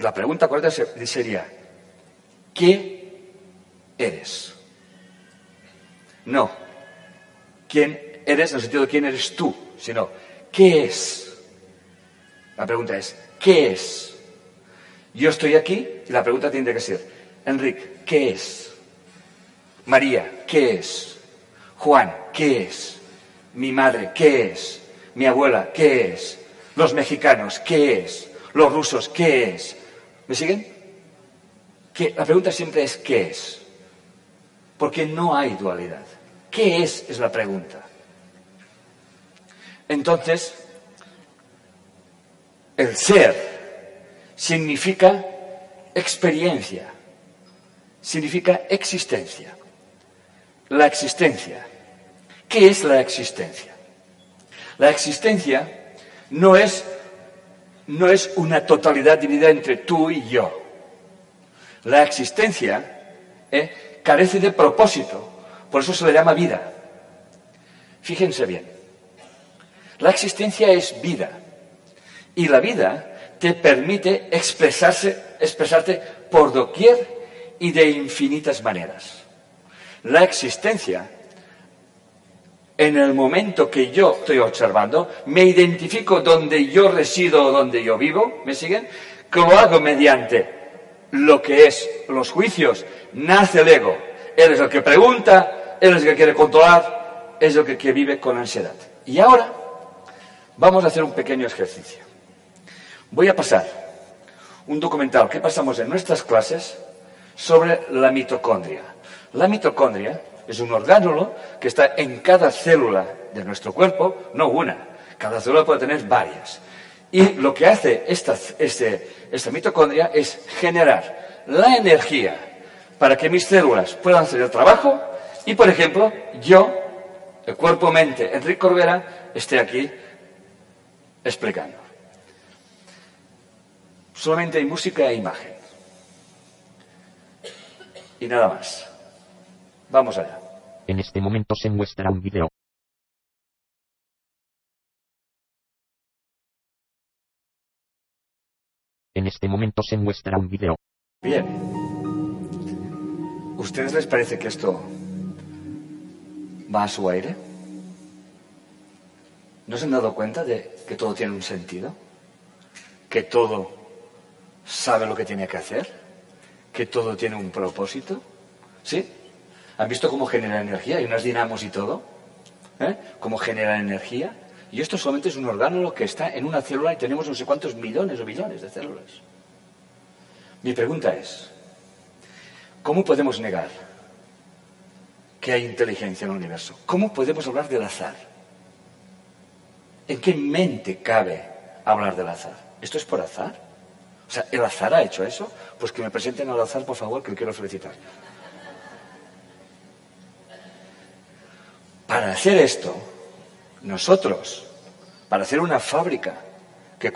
la pregunta correcta sería, ¿qué eres? No, ¿quién eres en el sentido de quién eres tú? Sino, ¿qué es? La pregunta es, ¿qué es? Yo estoy aquí y la pregunta tiene que ser, Enrique, ¿qué es? María, ¿qué es? Juan, ¿qué es? Mi madre, ¿qué es? Mi abuela, ¿qué es? Los mexicanos, ¿qué es? Los rusos, ¿qué es? ¿Me siguen? La pregunta siempre es ¿qué es? Porque no hay dualidad. ¿Qué es? Es la pregunta. Entonces, el ser significa experiencia, significa existencia. La existencia. ¿Qué es la existencia? La existencia no es, no es una totalidad dividida entre tú y yo. La existencia eh, carece de propósito, por eso se le llama vida. Fíjense bien, la existencia es vida y la vida te permite expresarse, expresarte por doquier y de infinitas maneras. La existencia en el momento que yo estoy observando, me identifico donde yo resido o donde yo vivo, ¿me siguen? Que lo hago mediante lo que es los juicios, nace el ego. Él es el que pregunta, él es el que quiere controlar, es el que, vive con ansiedad. Y ahora vamos a hacer un pequeño ejercicio. Voy a pasar un documental que pasamos en nuestras clases sobre la mitocondria. La mitocondria es un orgánulo que está en cada célula de nuestro cuerpo, no una, cada célula puede tener varias. Y lo que hace esta, este, mitocondria es generar la energía para que mis células puedan hacer el trabajo y, por ejemplo, yo, el cuerpo-mente, Enrique Corbera, esté aquí explicando. Solamente hay música e imagen. Y nada más. Vamos allá. En este momento se muestra un video. En este momento se muestra un video. Bien. ¿Ustedes les parece que esto va a su aire? ¿No se han dado cuenta de que todo tiene un sentido? ¿Que todo sabe lo que tiene que hacer? ¿Que todo tiene un propósito? ¿Sí? ¿Han visto cómo genera energía? Hay unas dinamos y todo. ¿Eh? ¿Cómo genera energía? Y esto solamente es un orgánulo que está en una célula y tenemos no sé cuántos millones o billones de células. Mi pregunta es, ¿cómo podemos negar que hay inteligencia en el universo? ¿Cómo podemos hablar del azar? ¿En qué mente cabe hablar del azar? ¿Esto es por azar? O sea, ¿el azar ha hecho eso? Pues que me presenten al azar, por favor, que quiero felicitar. Para hacer esto, nosotros, para hacer una fábrica que,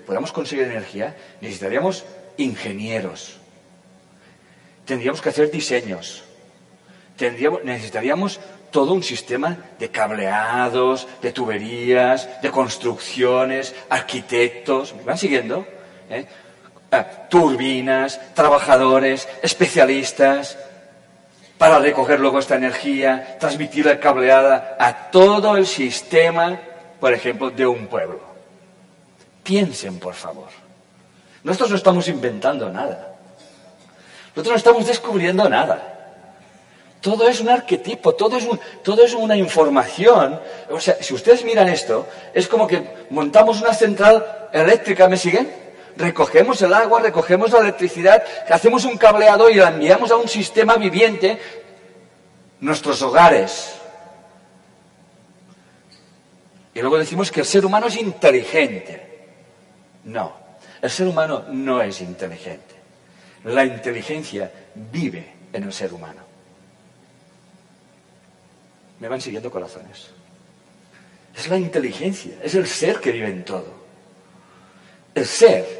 podamos conseguir energía, necesitaríamos ingenieros. Tendríamos que hacer diseños. Necesitaríamos todo un sistema de cableados, de tuberías, de construcciones, arquitectos. ¿Me van siguiendo? ¿Eh? Ah, turbinas, trabajadores, especialistas para recoger luego esta energía, transmitirla cableada a todo el sistema, por ejemplo, de un pueblo. Piensen, por favor. Nosotros no estamos inventando nada. Nosotros no estamos descubriendo nada. Todo es un arquetipo, todo es, un, todo es una información. O sea, si ustedes miran esto, es como que montamos una central eléctrica, ¿me siguen? Recogemos el agua, recogemos la electricidad, hacemos un cableado y la enviamos a un sistema viviente, nuestros hogares. Y luego decimos que el ser humano es inteligente. No, el ser humano no es inteligente. La inteligencia vive en el ser humano. Me van siguiendo corazones. Es la inteligencia, es el ser que vive en todo. El ser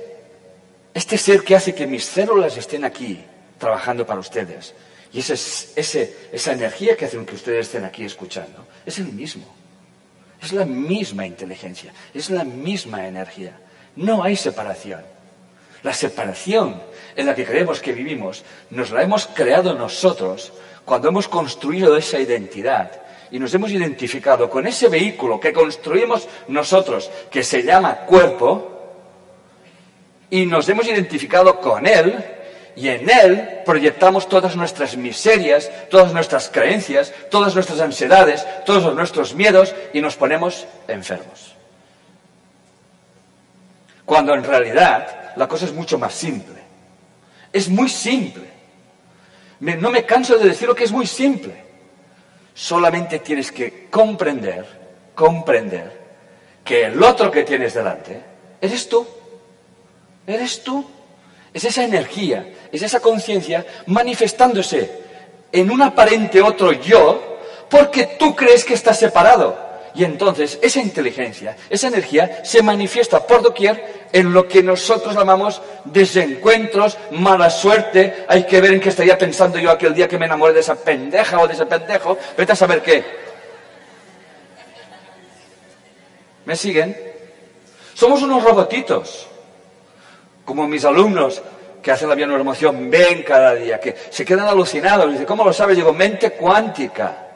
este ser que hace que mis células estén aquí trabajando para ustedes y esa energía que hace que ustedes estén aquí escuchando es el mismo. Es la misma inteligencia, es la misma energía. No hay separación. La separación en la que creemos que vivimos nos la hemos creado nosotros cuando hemos construido esa identidad y nos hemos identificado con ese vehículo que construimos nosotros, que se llama cuerpo, y nos hemos identificado con Él y en Él proyectamos todas nuestras miserias, todas nuestras creencias, todas nuestras ansiedades, todos nuestros miedos y nos ponemos enfermos. Cuando en realidad la cosa es mucho más simple. Es muy simple. no me canso de decir lo que es muy simple. Solamente tienes que comprender, comprender que el otro que tienes delante eres tú. Eres tú. Es esa energía, es esa conciencia manifestándose en un aparente otro yo porque tú crees que estás separado. Y entonces esa inteligencia, esa energía se manifiesta por doquier en lo que nosotros llamamos desencuentros, mala suerte. Hay que ver en qué estaría pensando yo aquel día que me enamoré de esa pendeja o de ese pendejo. Vete a saber qué. ¿Me siguen? Somos unos robotitos como mis alumnos que hacen la bionormación ven cada día, que se quedan alucinados. Dice, ¿cómo lo sabes? Digo, mente cuántica.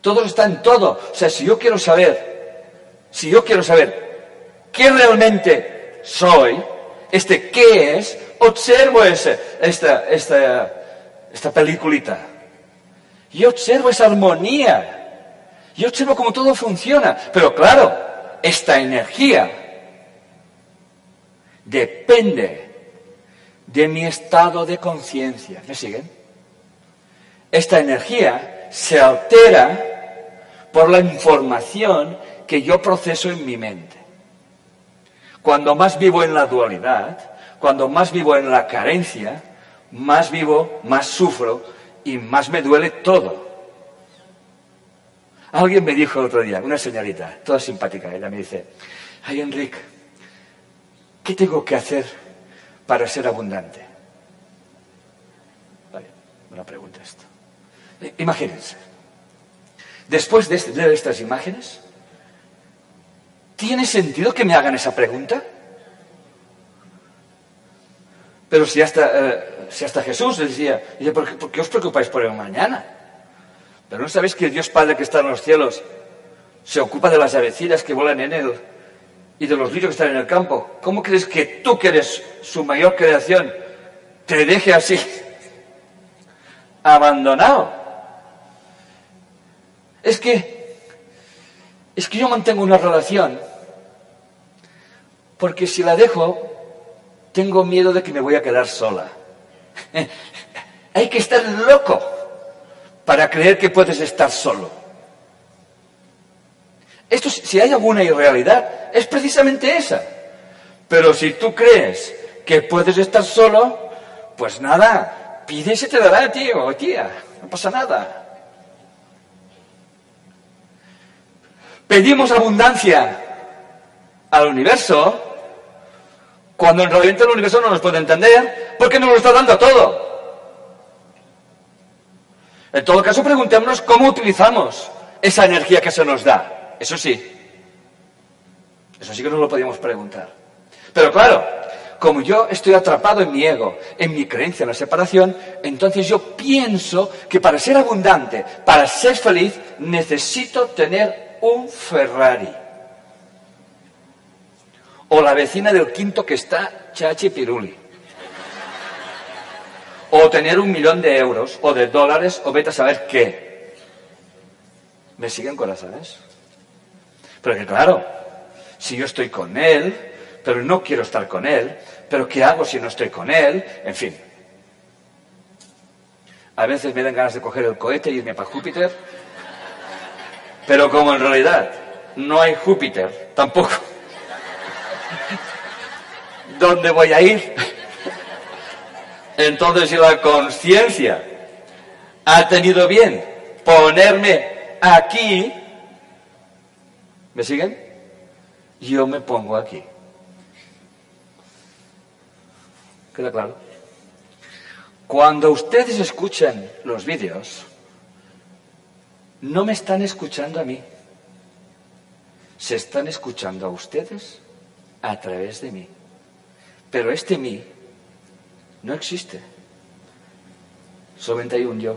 Todo está en todo. O sea, si yo quiero saber, si yo quiero saber qué realmente soy, este qué es, observo ese, esta, esta, esta peliculita. Y observo esa armonía. Y observo cómo todo funciona. Pero claro, esta energía depende de mi estado de conciencia. ¿Me siguen? Esta energía se altera por la información que yo proceso en mi mente. Cuando más vivo en la dualidad, cuando más vivo en la carencia, más vivo, más sufro y más me duele todo. Alguien me dijo el otro día, una señorita, toda simpática, ella me dice, ay Enrique, ¿Qué tengo que hacer para ser abundante? Vale, una pregunta esto. Eh, imagínense, después de, leer este, estas imágenes, ¿tiene sentido que me hagan esa pregunta? Pero si hasta, eh, si hasta Jesús decía, ¿por qué, os preocupáis por el mañana? Pero no sabéis que el Dios Padre que está en los cielos se ocupa de las avecinas que vuelan en él y de los lirios que están en el campo. ¿Cómo crees que tú, que eres su mayor creación, te deje así, *laughs* abandonado? Es que es que yo mantengo una relación porque si la dejo, tengo miedo de que me voy a quedar sola. *laughs* Hay que estar loco para creer que puedes estar solo. Esto, si hay alguna irrealidad, es precisamente esa. Pero si tú crees que puedes estar solo, pues nada, pide y se te dará, tío o tía. No pasa nada. Pedimos abundancia al universo cuando en realidad el universo no nos puede entender porque nos lo está dando todo. En todo caso, preguntémonos cómo utilizamos esa energía que se nos da. Eso sí. Eso sí que nos lo podíamos preguntar. Pero claro, como yo estoy atrapado en mi ego, en mi creencia en la separación, entonces yo pienso que para ser abundante, para ser feliz, necesito tener un Ferrari. O la vecina del quinto que está chachi piruli. O tener un millón de euros, o de dólares, o vete a saber qué. ¿Me siguen corazones? Pero que claro, si yo estoy con él, pero no quiero estar con él, pero ¿qué hago si no estoy con él? En fin. A veces me dan ganas de coger el cohete y irme para Júpiter, pero como en realidad no hay Júpiter, tampoco. ¿Dónde voy a ir? Entonces, si la conciencia ha tenido bien ponerme aquí, ¿me siguen? Yo me pongo aquí. ¿Queda claro? Cuando ustedes escuchan los vídeos, no me están escuchando a mí, se están escuchando a ustedes a través de mí. Pero este mí no existe. Solamente hay un yo.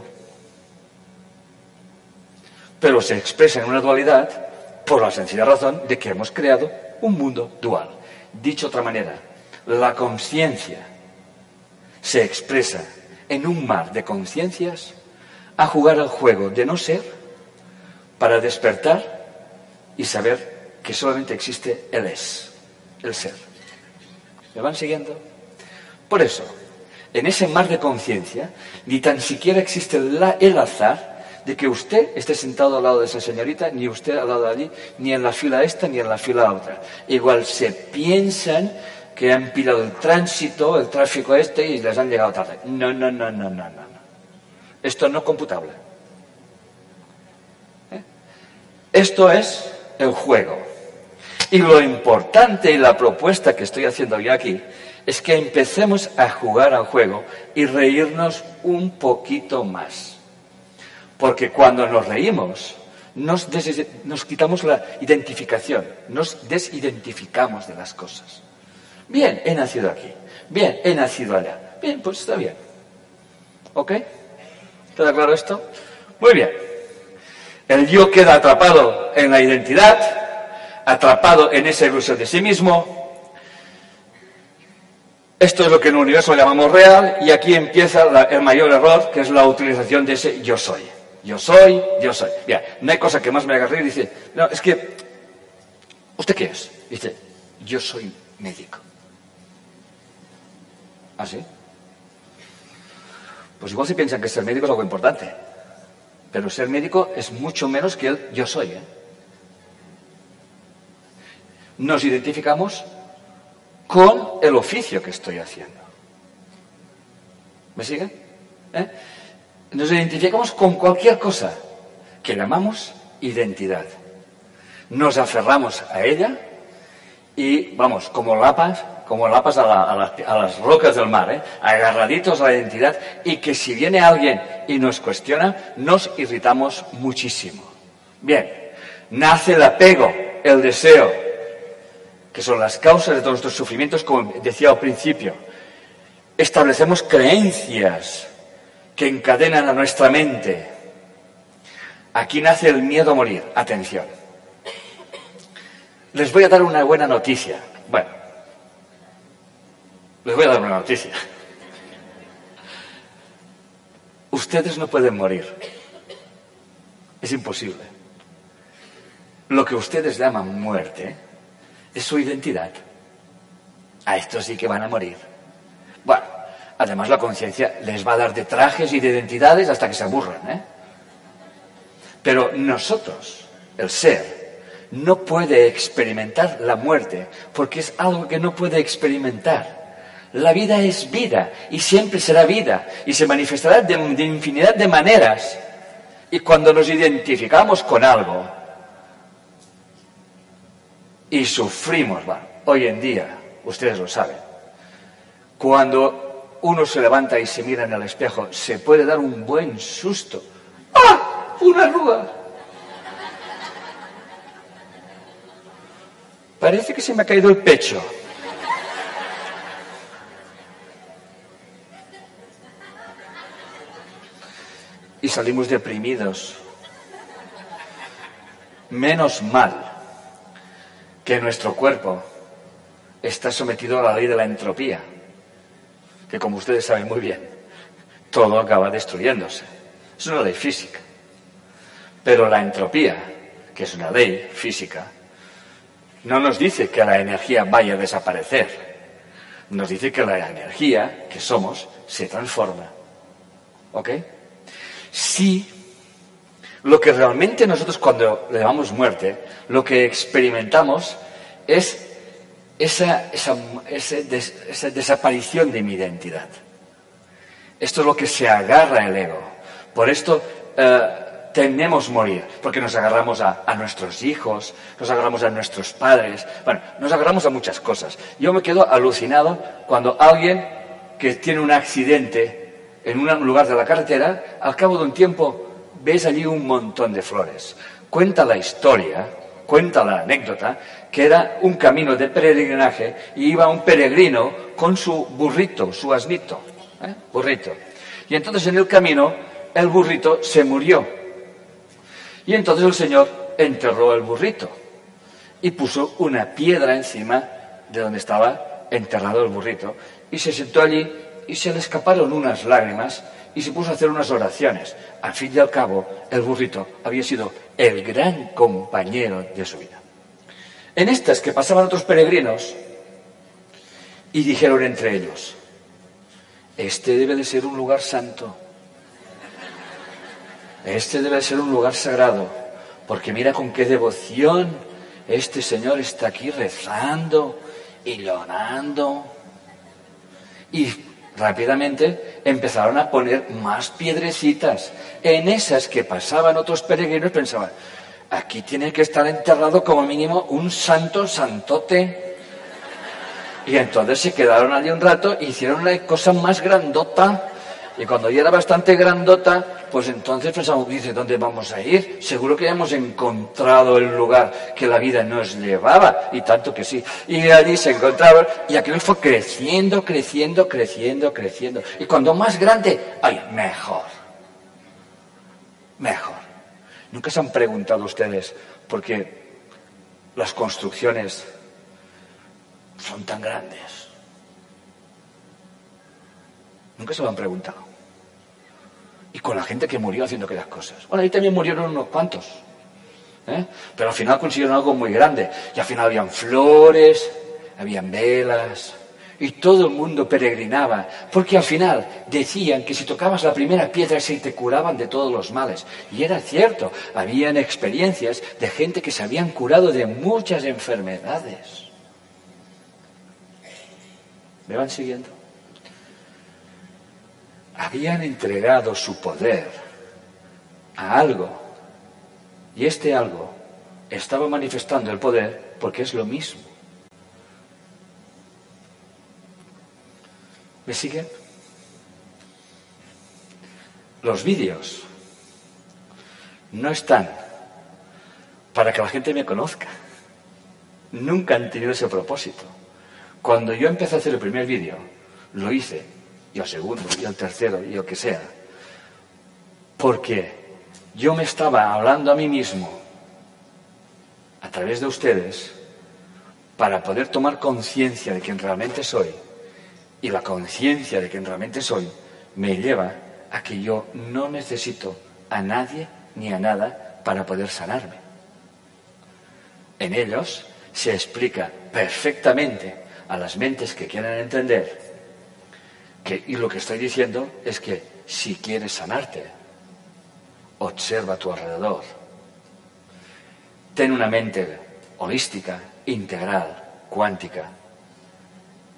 Pero se expresa en una dualidad por la sencilla razón de que hemos creado un mundo dual. Dicho de otra manera, la conciencia se expresa en un mar de conciencias a jugar al juego de no ser para despertar y saber que solamente existe el es, el ser. ¿Me van siguiendo? Por eso, en ese mar de conciencia, ni tan siquiera existe el azar de que usted esté sentado al lado de esa señorita, ni usted al lado de allí, ni en la fila esta, ni en la fila otra. Igual se piensan que han pillado el tránsito, el tráfico este y les han llegado tarde. No, no, no, no, no, no. Esto no es computable. ¿Eh? Esto es el juego. Y lo importante y la propuesta que estoy haciendo yo aquí es que empecemos a jugar al juego y reírnos un poquito más. Porque cuando nos reímos, nos, quitamos la identificación, nos desidentificamos de las cosas. Bien, he nacido aquí. Bien, he nacido allá. Bien, pues está bien. ¿Ok? ¿Queda claro esto? Muy bien. El yo queda atrapado en la identidad, atrapado en esa ilusión de sí mismo. Esto es lo que en el universo llamamos real y aquí empieza el mayor error, que es la utilización de ese yo soy. Yo soy, yo soy. Bien, no hay cosa que más me haga reír. Dice, no, es que, ¿usted qué es? Dice, yo soy médico. ¿Ah, sí? Pues igual se piensan que ser médico es algo importante. Pero ser médico es mucho menos que el yo soy. ¿eh? Nos identificamos con el oficio que estoy haciendo. ¿Me siguen? ¿Eh? Nos identificamos con cualquier cosa que llamamos identidad. Nos aferramos a ella y vamos, como lapas, como lapas a, las rocas del mar, ¿eh? agarraditos a la identidad y que si viene alguien y nos cuestiona, nos irritamos muchísimo. Bien, nace el apego, el deseo, que son las causas de todos nuestros sufrimientos, como decía al principio. Establecemos creencias que encadenan a nuestra mente. Aquí nace el miedo a morir. Atención. Les voy a dar una buena noticia. Bueno, les voy a dar una noticia. Ustedes no pueden morir. Es imposible. lo que ustedes llaman muerte es su identidad. A estos sí que van a morir. Además la conciencia les va a dar de trajes y de identidades hasta que se aburran. ¿eh? Pero nosotros, el ser, no puede experimentar la muerte porque es algo que no puede experimentar. La vida es vida y siempre será vida y se manifestará de, de infinidad de maneras. Y cuando nos identificamos con algo y sufrimos, bueno, hoy en día, ustedes lo saben, cuando uno se levanta y se mira en el espejo, se puede dar un buen susto. ¡Ah! Una arruga. Parece que se me ha caído el pecho. Y salimos deprimidos. Menos mal que nuestro cuerpo está sometido a la ley de la entropía, que como ustedes saben muy bien, todo acaba destruyéndose. Es una ley física. Pero la entropía, que es una ley física, no nos dice que la energía vaya a desaparecer. Nos dice que la energía que somos se transforma. ¿Ok? Si lo que realmente nosotros cuando le damos muerte, lo que experimentamos es esa, esa, esa, desaparición de mi identidad. Esto es lo que se agarra el ego. Por esto eh, tememos morir, porque nos agarramos a, a, nuestros hijos, nos agarramos a nuestros padres, bueno, nos agarramos a muchas cosas. Yo me quedo alucinado cuando alguien que tiene un accidente en un lugar de la carretera, al cabo de un tiempo ves allí un montón de flores. Cuenta la historia, cuenta la anécdota, que era un camino de peregrinaje y iba un peregrino con su burrito, su asnito, ¿eh? burrito. Y entonces en el camino el burrito se murió. Y entonces el Señor enterró el burrito y puso una piedra encima de donde estaba enterrado el burrito. Y se sentó allí y se le escaparon unas lágrimas y se puso a hacer unas oraciones. Al fin y al cabo, el burrito había sido el gran compañero de su vida. En estas que pasaban otros peregrinos y dijeron entre ellos, este debe de ser un lugar santo, este debe de ser un lugar sagrado, porque mira con qué devoción este Señor está aquí rezando y llorando. Y rápidamente empezaron a poner más piedrecitas. En esas que pasaban otros peregrinos pensaban, aquí tiene que estar enterrado como mínimo un santo santote. Y entonces se quedaron allí un rato e hicieron la cosa más grandota. Y cuando ya era bastante grandota, pues entonces pensamos, dice, ¿dónde vamos a ir? Seguro que ya hemos encontrado el lugar que la vida nos llevaba, y tanto que sí. Y allí se encontraron, y aquello fue creciendo, creciendo, creciendo, creciendo. Y cuando más grande, ¡ay, mejor! Mejor. Nunca se han preguntado ustedes por qué las construcciones son tan grandes. Nunca se lo han preguntado y con la gente que murió haciendo aquellas cosas. Bueno, ahí también murieron unos cuantos, ¿eh? pero al final consiguieron algo muy grande. Y al final habían flores, habían velas, y todo el mundo peregrinaba, porque al final decían que si tocabas la primera piedra se te curaban de todos los males. Y era cierto, habían experiencias de gente que se habían curado de muchas enfermedades. ¿Me van siguiendo? habían entregado su poder a algo y este algo estaba manifestando el poder porque es lo mismo. ¿Me siguen? Los vídeos no están para que la gente me conozca. Nunca han tenido ese propósito. Cuando yo empecé a hacer el primer vídeo, lo hice y al segundo, y al tercero, y lo que sea. Porque yo me estaba hablando a mí mismo, a través de ustedes, para poder tomar conciencia de quién realmente soy. Y la conciencia de quién realmente soy me lleva a que yo no necesito a nadie ni a nada para poder sanarme. En ellos se explica perfectamente a las mentes que quieren entender que, y lo que estoy diciendo es que si quieres sanarte, observa a tu alrededor. Ten una mente holística, integral, cuántica,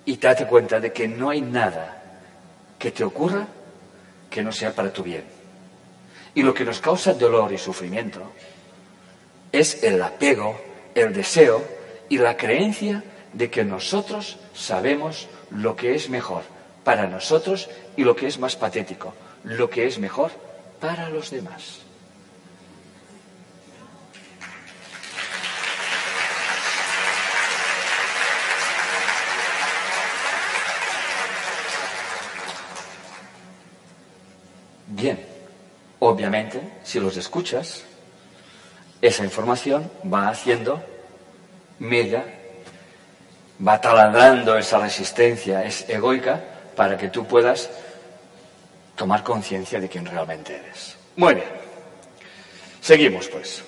y date cuenta de que no hay nada que te ocurra que no sea para tu bien. Y lo que nos causa dolor y sufrimiento es el apego, el deseo y la creencia de que nosotros sabemos lo que es mejor para nosotros y lo que es más patético, lo que es mejor para los demás. Bien, obviamente, si los escuchas, esa información va haciendo mella, va taladrando esa resistencia, es egoica, para que tú puedas tomar conciencia de quién realmente eres. Muy bien. Seguimos, pues.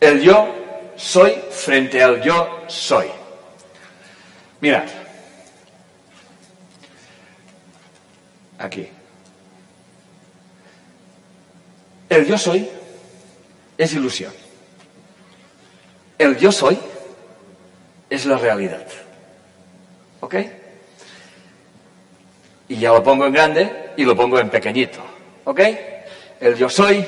El yo soy frente al yo soy. Mirad. Aquí. El yo soy es ilusión. El yo soy es la realidad. ¿Ok? Y ya lo pongo en grande y lo pongo en pequeñito. ¿Ok? El yo soy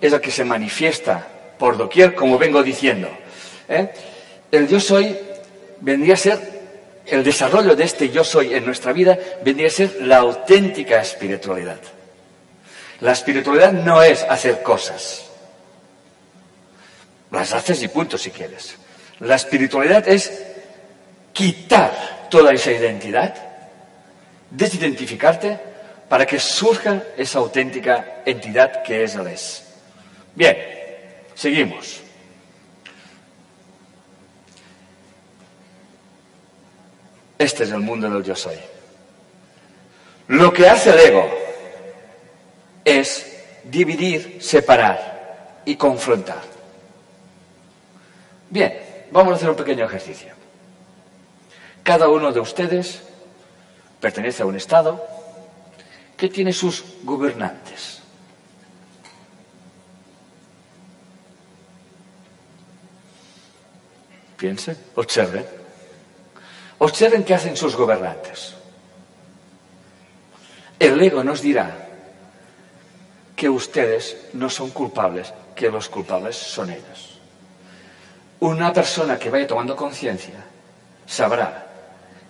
es el que se manifiesta por doquier, como vengo diciendo. ¿eh? El yo soy vendría a ser, el desarrollo de este yo soy en nuestra vida vendría a ser la auténtica espiritualidad. La espiritualidad no es hacer cosas. Las haces y punto si quieres. La espiritualidad es quitar toda esa identidad, desidentificarte para que surja esa auténtica entidad que es el es. Bien, seguimos. Este es el mundo del yo soy. Lo que hace el ego es dividir, separar y confrontar. Bien, vamos a hacer un pequeño ejercicio. Cada uno de ustedes pertenece a un Estado que tiene sus gobernantes. Piensen, observen. Observen qué hacen sus gobernantes. El ego nos dirá que ustedes no son culpables, que los culpables son ellos. Una persona que vaya tomando conciencia sabrá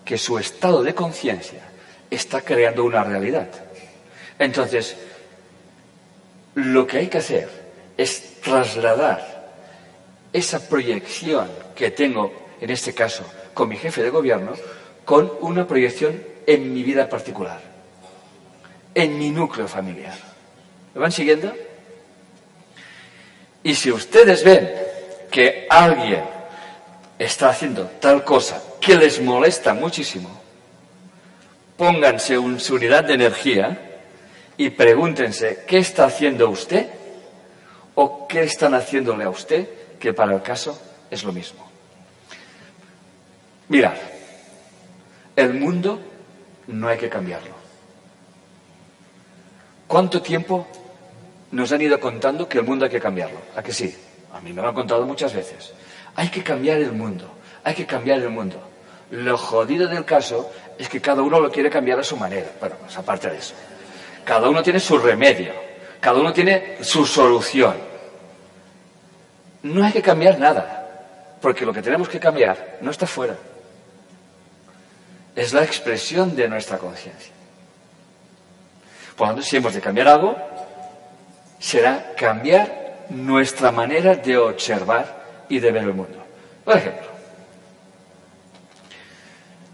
que su estado de conciencia está creando una realidad. Entonces, lo que hay que hacer es trasladar esa proyección que tengo, en este caso, con mi jefe de gobierno, con una proyección en mi vida particular, en mi núcleo familiar. ¿Me van siguiendo? Y si ustedes ven que alguien está haciendo tal cosa que les molesta muchísimo, pónganse en su unidad de energía y pregúntense qué está haciendo usted o qué están haciéndole a usted, que para el caso es lo mismo. Mirad, el mundo no hay que cambiarlo. ¿Cuánto tiempo nos han ido contando que el mundo hay que cambiarlo? ¿A que sí? A mí me lo han contado muchas veces. Hay que cambiar el mundo, hay que cambiar el mundo. Lo jodido del caso es que cada uno lo quiere cambiar a su manera. Bueno, pues aparte de eso. Cada uno tiene su remedio, cada uno tiene su solución. No hay que cambiar nada, porque lo que tenemos que cambiar no está fuera. Es la expresión de nuestra conciencia. Por lo tanto, si hemos de cambiar algo, será cambiar nuestra manera de observar y de ver el mundo. Por ejemplo,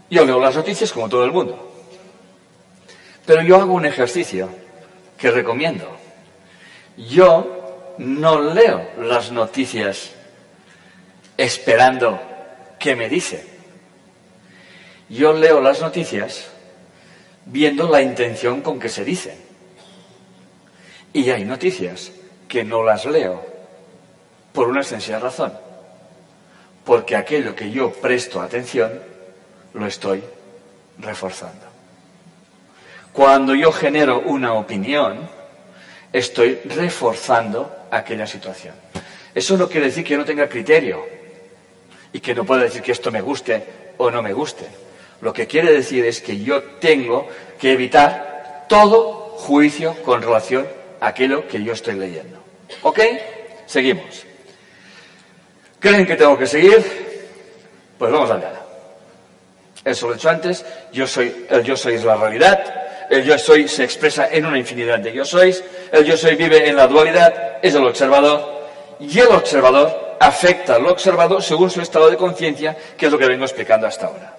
yo leo las noticias como todo el mundo, pero yo hago un ejercicio que recomiendo. Yo no leo las noticias esperando que me dicen. Yo leo las noticias viendo la intención con que se dicen. Y hay noticias que no las leo por una sencilla razón. porque aquello que yo presto atención lo estoy reforzando. Cuando yo genero una opinión, estoy reforzando aquella situación. Eso no quiere decir que yo no tenga criterio y que no pueda decir que esto me guste o no me guste. Lo que quiere decir es que yo tengo que evitar todo juicio con relación aquello que yo estoy leyendo. ¿Ok? Seguimos. ¿Creen que tengo que seguir? Pues vamos allá. Eso lo he hecho antes. Yo soy, el yo soy es la realidad. El yo soy se expresa en una infinidad de yo sois. El yo soy vive en la dualidad. Es el observador. Y el observador afecta al observador según su estado de conciencia, que es lo que vengo explicando hasta ahora.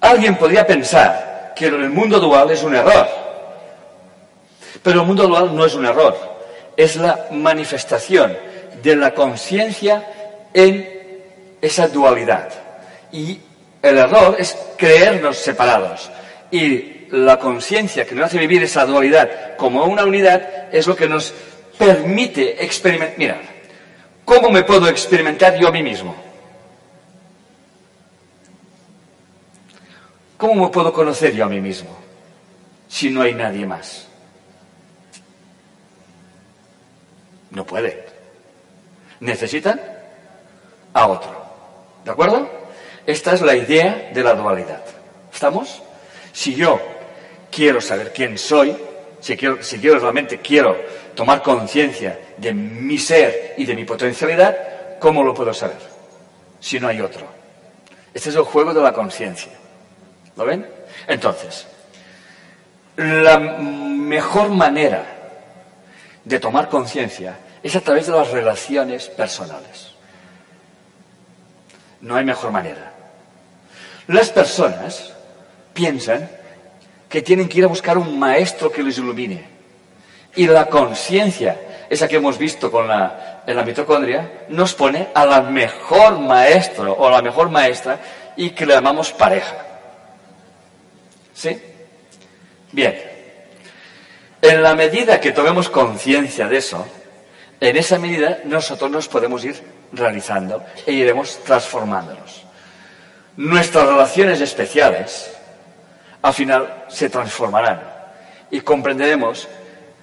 Alguien podría pensar que el mundo dual es un error. Pero el mundo dual no es un error. Es la manifestación de la conciencia en esa dualidad. Y el error es creernos separados. Y la conciencia que nos hace vivir esa dualidad como una unidad es lo que nos permite experimentar. Mira, ¿cómo me puedo experimentar yo a mí mismo? ¿Cómo me puedo conocer yo a mí mismo si no hay nadie más? No puede. Necesitan a otro. ¿De acuerdo? Esta es la idea de la dualidad. ¿Estamos? Si yo quiero saber quién soy, si quiero, si quiero realmente quiero tomar conciencia de mi ser y de mi potencialidad, ¿cómo lo puedo saber? Si no hay otro. Este es el juego de la conciencia. ¿Lo ven? Entonces, la mejor manera de tomar conciencia es a través de las relaciones personales. No hay mejor manera. Las personas piensan que tienen que ir a buscar un maestro que les ilumine. Y la conciencia, esa que hemos visto con la, en la mitocondria, nos pone a la mejor maestro o a la mejor maestra y que le llamamos pareja. ¿Sí? Bien. En la medida que tomemos conciencia de eso, en esa medida nosotros nos podemos ir realizando e iremos transformándonos. Nuestras relaciones especiales al final se transformarán y comprenderemos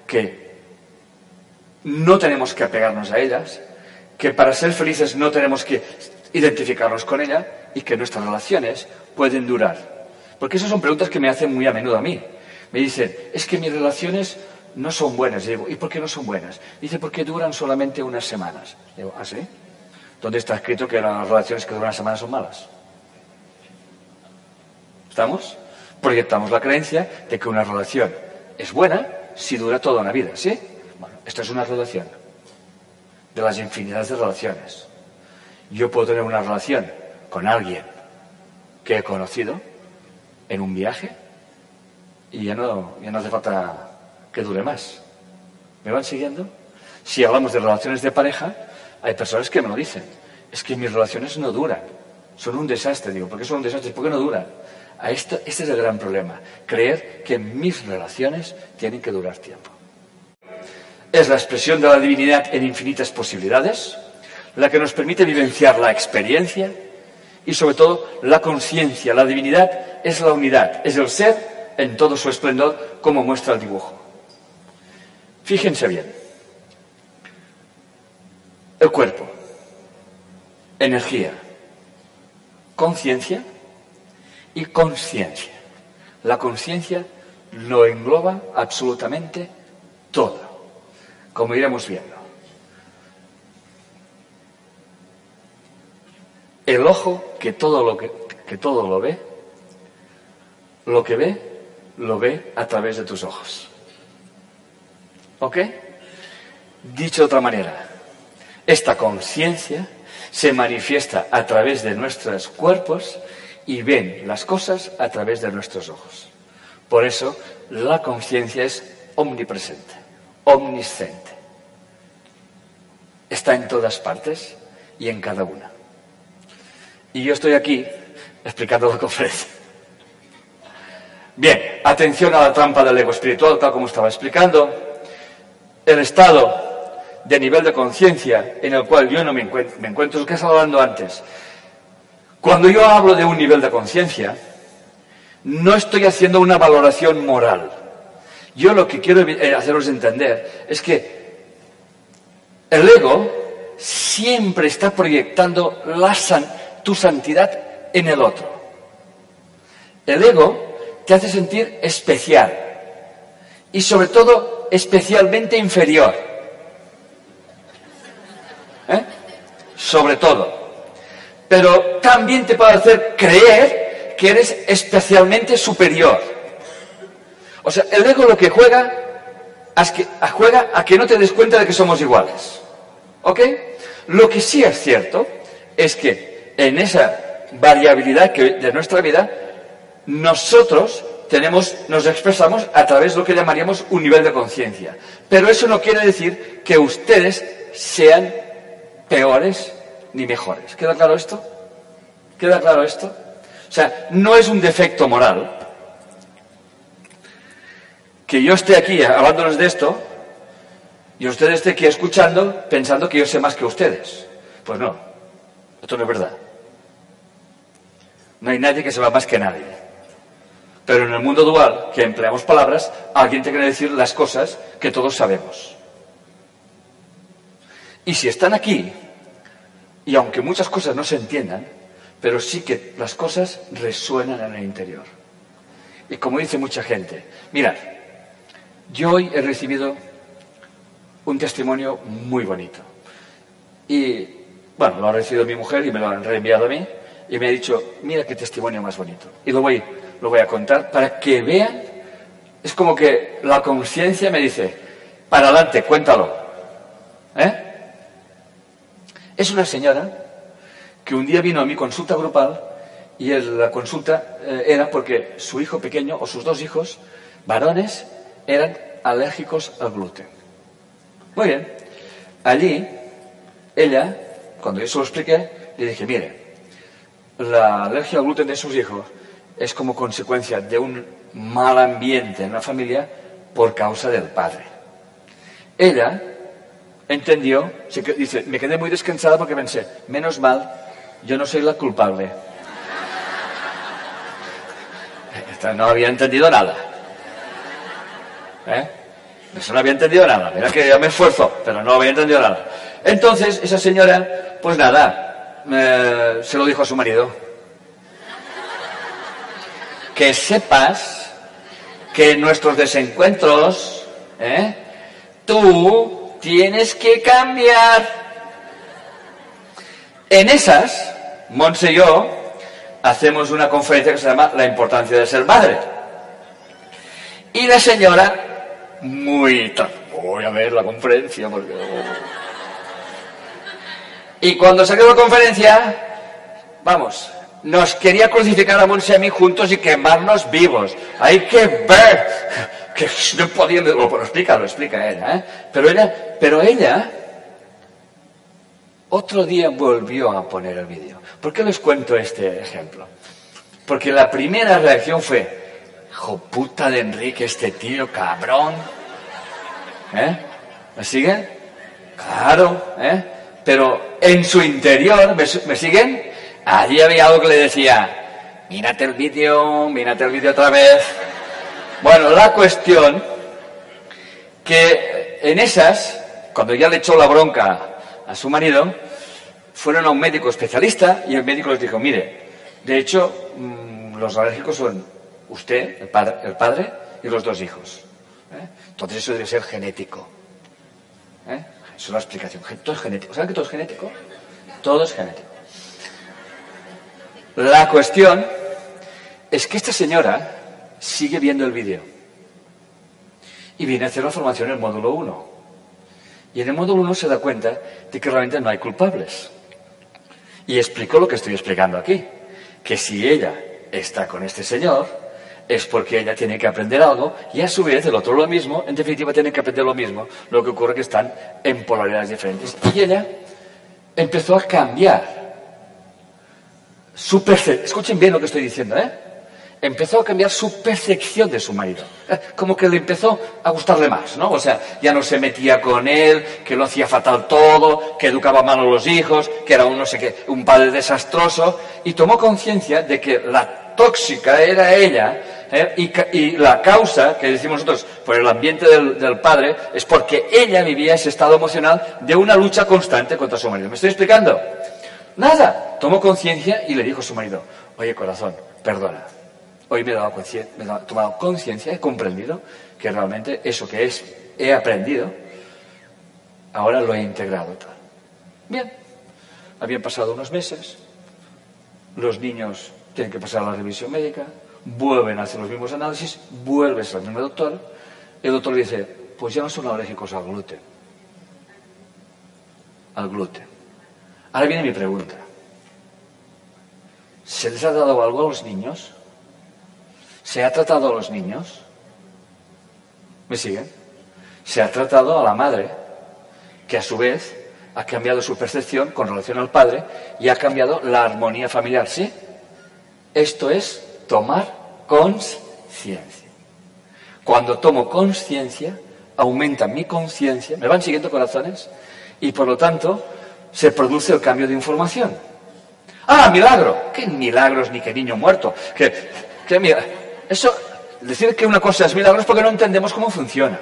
que no tenemos que apegarnos a ellas, que para ser felices no tenemos que identificarnos con ella y que nuestras relaciones pueden durar. Porque esas son preguntas que me hacen muy a menudo a mí. Me dicen, es que mis relaciones no son buenas. Y digo, ¿y por qué no son buenas? Dice, porque duran solamente unas semanas. Digo, ¿ah, sí? ¿Dónde está escrito que las relaciones que duran semanas son malas? ¿Estamos? Proyectamos la creencia de que una relación es buena si dura toda una vida, ¿sí? Bueno, esto es una relación de las infinidades de relaciones. Yo puedo tener una relación con alguien que he conocido en un viaje y ya no, ya no hace falta que dure más. ¿Me van siguiendo? Si hablamos de relaciones de pareja, hay personas que me lo dicen. Es que mis relaciones no duran. Son un desastre. Digo, ¿por qué son un desastre? ¿Por qué no duran? A esto, este es el gran problema. Creer que mis relaciones tienen que durar tiempo. Es la expresión de la divinidad en infinitas posibilidades, la que nos permite vivenciar la experiencia y sobre todo la conciencia. La divinidad es la unidad, es el ser en todo su esplendor como muestra el dibujo. Fíjense bien. El cuerpo, energía, conciencia y conciencia. La conciencia lo engloba absolutamente todo, como iremos viendo. El ojo que todo lo que, que todo lo ve, lo que ve, lo ve a través de tus ojos. ¿Ok? Dicho de otra manera, esta conciencia se manifiesta a través de nuestros cuerpos y ven las cosas a través de nuestros ojos. Por eso la conciencia es omnipresente, omnisciente. Está en todas partes y en cada una. Y yo estoy aquí explicando la conferencia. Bien, atención a la trampa del ego espiritual, tal como estaba explicando. El estado de nivel de conciencia en el cual yo no me encuentro, es lo que estaba hablando antes. Cuando yo hablo de un nivel de conciencia, no estoy haciendo una valoración moral. Yo lo que quiero eh, haceros entender es que el ego siempre está proyectando la tu santidad en el otro. El ego te hace sentir especial y sobre todo especialmente inferior. ¿Eh? Sobre todo. Pero también te puede hacer creer que eres especialmente superior. O sea, el ego lo que juega es que, juega a que no te des cuenta de que somos iguales. ¿Ok? Lo que sí es cierto es que en esa variabilidad de nuestra vida, nosotros nos expresamos a través de lo que llamaríamos un nivel de conciencia. Pero eso no quiere decir que ustedes sean peores ni mejores. ¿Queda claro esto? ¿Queda claro esto? O sea, no es un defecto moral. Que yo esté aquí hablándoles de esto y ustedes estén aquí escuchando pensando que yo sé más que ustedes. Pues no, esto no es verdad. No hay nadie que sepa más que nadie. Pero en el mundo dual, que empleamos palabras, alguien tiene que decir las cosas que todos sabemos. Y si están aquí, y aunque muchas cosas no se entiendan, pero sí que las cosas resuenan en el interior. Y como dice mucha gente, mirad, yo hoy he recibido un testimonio muy bonito. Y, bueno, lo ha recibido mi mujer y me lo han reenviado a mí y me ha dicho, mira qué testimonio más bonito. Y lo voy, lo voy a contar para que vean, es como que la conciencia me dice, para adelante, cuéntalo. ¿Eh? Es una señora que un día vino a mi consulta grupal y la consulta eh, era porque su hijo pequeño o sus dos hijos, varones, eran alérgicos al gluten. Muy bien. Allí, ella, cuando yo se lo expliqué, le dije, mire, la alergia al gluten de sus hijos es como consecuencia de un mal ambiente en la familia por causa del padre. Ella entendió, dice, me quedé muy descansada porque pensé, menos mal, yo no soy la culpable. *laughs* No había entendido nada. ¿Eh? Eso no había entendido nada. Mira que yo me esfuerzo, pero no había entendido nada. Entonces, esa señora, pues nada, se lo dijo a su marido. Que sepas que en nuestros desencuentros, ¿eh? tú tienes que cambiar. En esas, Monse y yo hacemos una conferencia que se llama La importancia de ser madre. Y la señora, muy... Voy a ver la conferencia porque... Y cuando salió la conferencia, vamos, nos quería crucificar a Monse y a mí juntos y quemarnos vivos. Hay que ver que no podía... Lo, lo explica, lo explica ella, ¿eh? Pero ella, pero ella otro día volvió a poner el vídeo. ¿Por qué les cuento este ejemplo? Porque la primera reacción fue, hijo puta de Enrique, este tío cabrón. ¿Eh? ¿Me siguen? Claro, ¿eh? pero en su interior, ¿me, siguen? Allí había algo que le decía, mírate el vídeo, mírate el vídeo otra vez. Bueno, la cuestión que en esas, cuando ya le echó la bronca a su marido, fueron a un médico especialista y el médico les dijo, mire, de hecho, mm, los alérgicos son usted, el padre, el padre y los dos hijos. ¿eh? Entonces eso debe ser genético. ¿eh? es una explicación. Todo es genético. ¿Saben que todo es genético? Todo es genético. La cuestión es que esta señora sigue viendo el vídeo y viene a hacer la formación en el módulo 1. Y en el módulo 1 se da cuenta de que realmente no hay culpables. Y explicó lo que estoy explicando aquí, que si ella está con este señor, es porque ella tiene que aprender algo y a su vez el otro lo mismo, en definitiva tiene que aprender lo mismo, lo que ocurre que están en polaridades diferentes. Y ella empezó a cambiar su percepción, escuchen bien lo que estoy diciendo, ¿eh? empezó a cambiar su percepción de su marido. Eh, Como que le empezó a gustarle más, ¿no? O sea, ya no se metía con él, que lo hacía fatal todo, que educaba mal a los hijos, que era un no sé qué, un padre desastroso, y tomó conciencia de que la tóxica era ella, ¿eh? y, la causa, que decimos nosotros, por el ambiente del padre, es porque ella vivía ese estado emocional de una lucha constante contra su marido. ¿Me estoy explicando? Nada. Tomó conciencia y le dijo a su marido, oye corazón, perdona. Hoy me he, dado me he tomado conciencia, he comprendido que realmente eso que es, he aprendido, ahora lo he integrado. tal. Bien. Habían pasado unos meses, los niños tienen que pasar a la revisión médica, vuelven a hacer los mismos análisis, vuelves al mismo doctor, el doctor le dice, pues ya no son alérgicos al gluten. Al gluten. Ahora viene mi pregunta. ¿Se les ha dado algo a los niños? ¿Se ha tratado a los niños? ¿Me siguen? Se ha tratado a la madre, que a su vez ha cambiado su percepción con relación al padre y ha cambiado la armonía familiar, ¿sí? Esto es tomar conciencia. Cuando tomo conciencia, aumenta mi conciencia, ¿me van siguiendo corazones? Y por lo tanto, se produce el cambio de información. ¡Ah, milagro! ¿Qué milagros ni qué niño muerto? ¿Qué, qué Eso, decir que una cosa es milagro es porque no entendemos cómo funciona.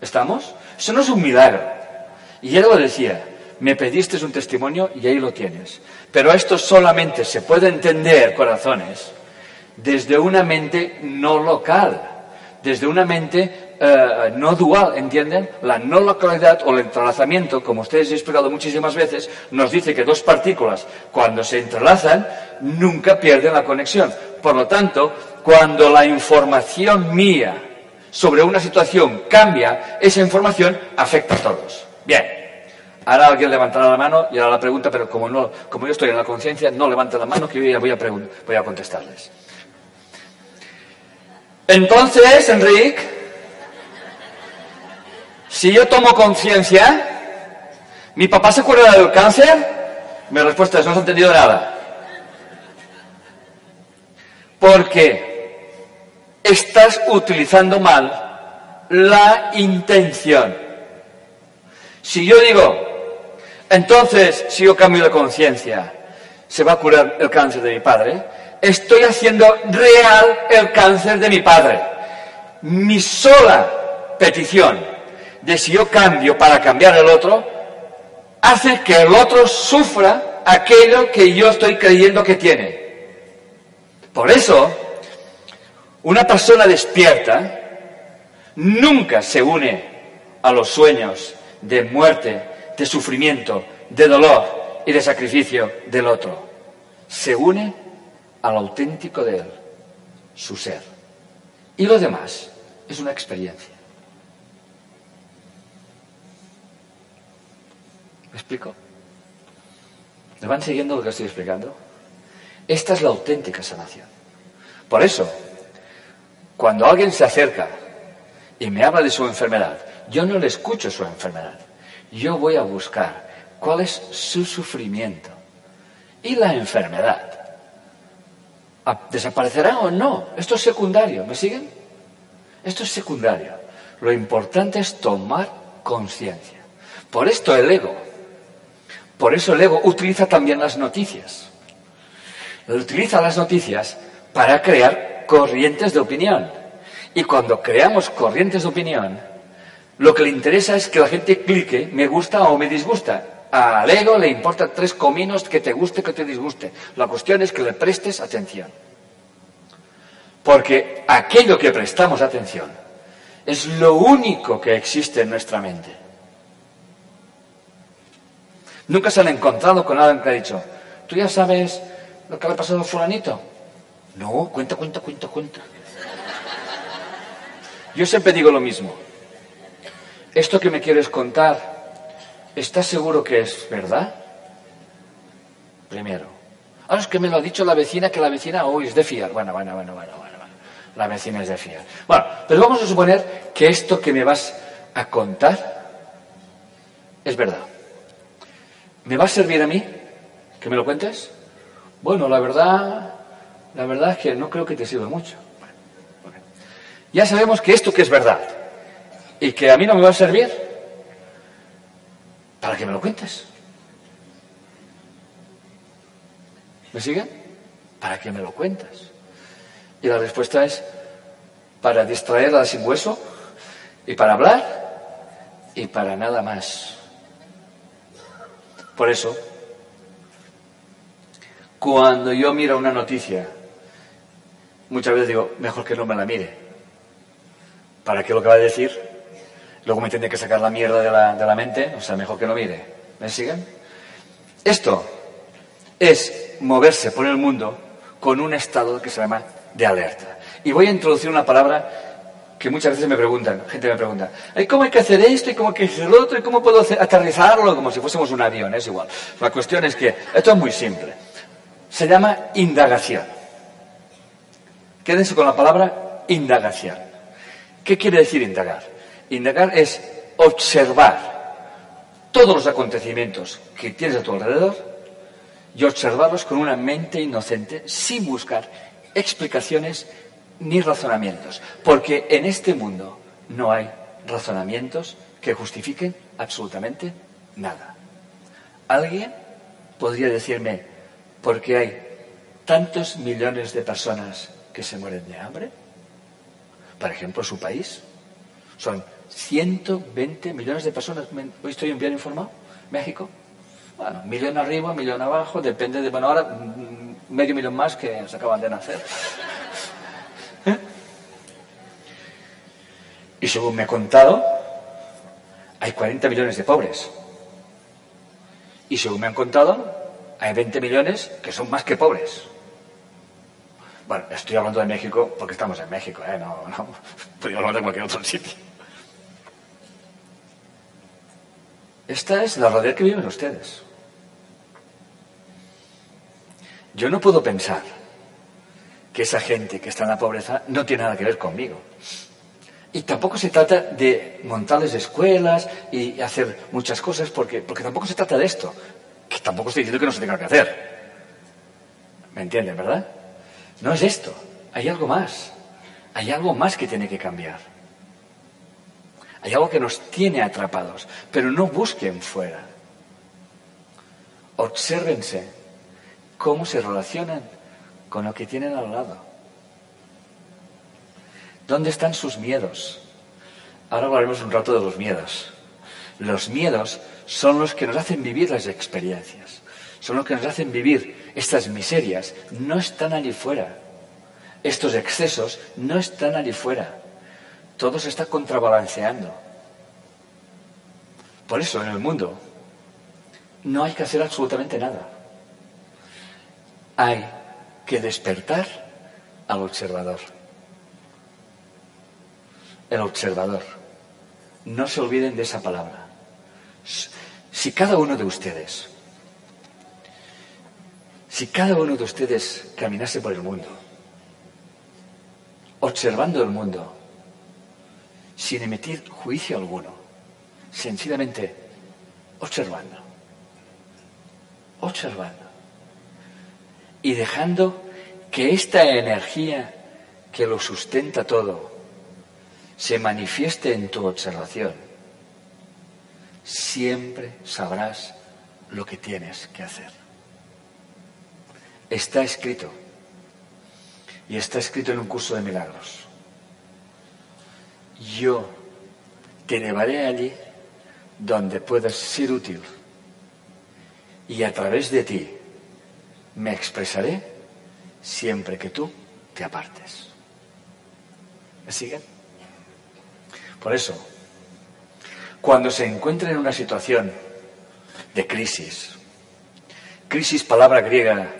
¿Estamos? Eso no es un milagro. Y él lo decía, me pediste un testimonio y ahí lo tienes. Pero esto solamente se puede entender, corazones, desde una mente no local, desde una mente eh, no dual, ¿entienden? La no localidad o el entrelazamiento, como ustedes he explicado muchísimas veces, nos dice que dos partículas, cuando se entrelazan, nunca pierden la conexión. Por lo tanto, cuando la información mía sobre una situación cambia, esa información afecta a todos. Bien. Ahora alguien levantará la mano y ahora la pregunta, pero como, no, como yo estoy en la conciencia, no levanten la mano que yo ya voy a, voy a contestarles. Entonces, Enrique, si yo tomo conciencia, ¿mi papá se curará del cáncer? Mi respuesta es, no has entendido nada. Porque estás utilizando mal la intención. Si yo digo, entonces, si yo cambio de conciencia, se va a curar el cáncer de mi padre, estoy haciendo real el cáncer de mi padre. Mi sola petición de si yo cambio para cambiar el otro, hace que el otro sufra aquello que yo estoy creyendo que tiene. Por eso, una persona despierta nunca se une a los sueños de muerte, de sufrimiento, de dolor y de sacrificio del otro. Se une al auténtico de él, su ser. Y lo demás es una experiencia. ¿Me explico? ¿Me van siguiendo lo que estoy explicando? Esta es la auténtica sanación. Por eso, cuando alguien se acerca y me habla de su enfermedad, yo no le escucho su enfermedad. Yo voy a buscar cuál es su sufrimiento. Y la enfermedad. ¿A- ¿Desaparecerá o no? Esto es secundario. ¿Me siguen? Esto es secundario. Lo importante es tomar conciencia. Por esto el ego. Por eso el ego utiliza también las noticias. Utiliza las noticias para crear corrientes de opinión. Y cuando creamos corrientes de opinión, lo que le interesa es que la gente clique, me gusta o me disgusta. Al ego le importa tres cominos que te guste, que te disguste. La cuestión es que le prestes atención. Porque aquello que prestamos atención es lo único que existe en nuestra mente. Nunca se han encontrado con alguien que ha dicho, ¿tú ya sabes lo que le ha pasado a fulanito? No, cuenta, cuenta, cuenta, cuenta. Yo siempre digo lo mismo. Esto que me quieres contar, ¿estás seguro que es verdad? Primero. Ahora es que me lo ha dicho la vecina, que la vecina hoy es de fiar. Bueno, bueno, bueno, bueno, bueno, bueno. La vecina es de fiar. Bueno, pero vamos a suponer que esto que me vas a contar es verdad. ¿Me va a servir a mí que me lo cuentes? Bueno, la verdad, la verdad es que no creo que te sirva mucho. Ya sabemos que esto que es verdad y que a mí no me va a servir, ¿para que me lo cuentes? ¿Me siguen? ¿Para qué me lo cuentas? Y la respuesta es para distraer a sin hueso y para hablar y para nada más. Por eso, cuando yo miro una noticia, muchas veces digo, mejor que no me la mire. ¿Para qué lo que va a decir? Luego me tiene que sacar la mierda de la, de la mente, o sea, mejor que no mire. ¿Me siguen? Esto es moverse por el mundo con un estado que se llama de alerta. Y voy a introducir una palabra que muchas veces me preguntan, gente me pregunta, "Ay, ¿cómo hay que hacer esto y cómo hay que hacer lo otro y cómo puedo aterrizarlo como si fuésemos un avión? Es igual. La cuestión es que esto es muy simple. Se llama indagación. Quédense con la palabra indagación. ¿Qué quiere decir indagar? Indagar es observar todos los acontecimientos que tienes a tu alrededor y observarlos con una mente inocente sin buscar explicaciones ni razonamientos. Porque en este mundo no hay razonamientos que justifiquen absolutamente nada. ¿Alguien podría decirme por qué hay tantos millones de personas que se mueren de hambre? Por ejemplo, su país. Son 120 millones de personas. ¿Me- ¿Hoy estoy bien informado? ¿México? Bueno, millón arriba, millón abajo, depende de... Bueno, ahora mm, medio millón más que se acaban de nacer. Y según me he contado, hay 40 millones de pobres. Y según me han contado, hay 20 millones que son más que pobres. Bueno, estoy hablando de México porque estamos en México, ¿eh? No, no. *laughs* Podría hablar de cualquier otro sitio. Esta es la realidad que viven ustedes. Yo no puedo pensar que esa gente que está en la pobreza no tiene nada que ver conmigo. Y tampoco se trata de montarles escuelas y hacer muchas cosas, porque, porque tampoco se trata de esto. Que tampoco estoy diciendo que no se tenga que hacer. ¿Me entienden, verdad? No es esto. Hay algo más. Hay algo más que tiene que cambiar. Hay algo que nos tiene atrapados. Pero no busquen fuera. Obsérvense cómo se relacionan con lo que tienen al lado. ¿Dónde están sus miedos? Ahora hablaremos un rato de los miedos. Los miedos son los que nos hacen vivir las experiencias, son los que nos hacen vivir estas miserias. No están allí fuera. Estos excesos no están allí fuera. Todo se está contrabalanceando. Por eso en el mundo no hay que hacer absolutamente nada. Hay que despertar al observador. El observador. No se olviden de esa palabra. Si cada uno de ustedes, si cada uno de ustedes caminase por el mundo, observando el mundo, sin emitir juicio alguno, sencillamente observando, observando, y dejando que esta energía que lo sustenta todo se manifieste en tu observación, siempre sabrás lo que tienes que hacer. Está escrito, y está escrito en un curso de milagros. Yo te llevaré allí donde puedas ser útil, y a través de ti me expresaré siempre que tú te apartes. ¿Me siguen? Por eso, cuando se encuentren en una situación de crisis, crisis palabra griega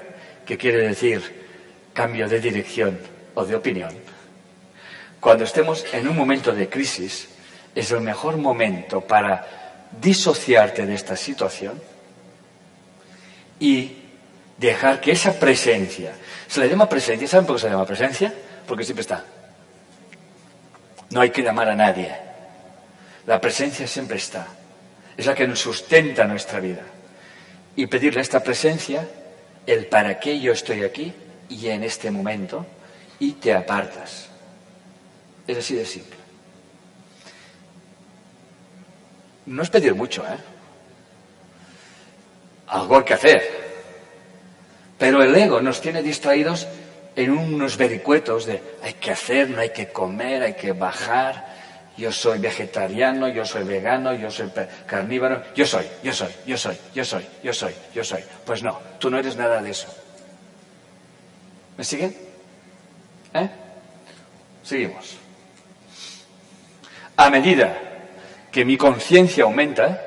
que quiere decir cambio de dirección o de opinión, cuando estemos en un momento de crisis, es el mejor momento para disociarte de esta situación y dejar que esa presencia, se le llama presencia, ¿saben por qué se llama presencia? Porque siempre está. No hay que llamar a nadie. La presencia siempre está. Es la que nos sustenta nuestra vida. Y pedirle a esta presencia el para qué yo estoy aquí y en este momento y te apartas. Es así de simple. No es pedir mucho, ¿eh? Algo hay que hacer. Pero el ego nos tiene distraídos en unos vericuetos de hay que hacer, no hay que comer, hay que bajar, yo soy vegetariano, yo soy vegano, yo soy carnívoro, yo soy, yo soy, yo soy, yo soy, yo soy, yo soy. Pues no, tú no eres nada de eso. ¿Me siguen? ¿Eh? Seguimos. A medida que mi conciencia aumenta,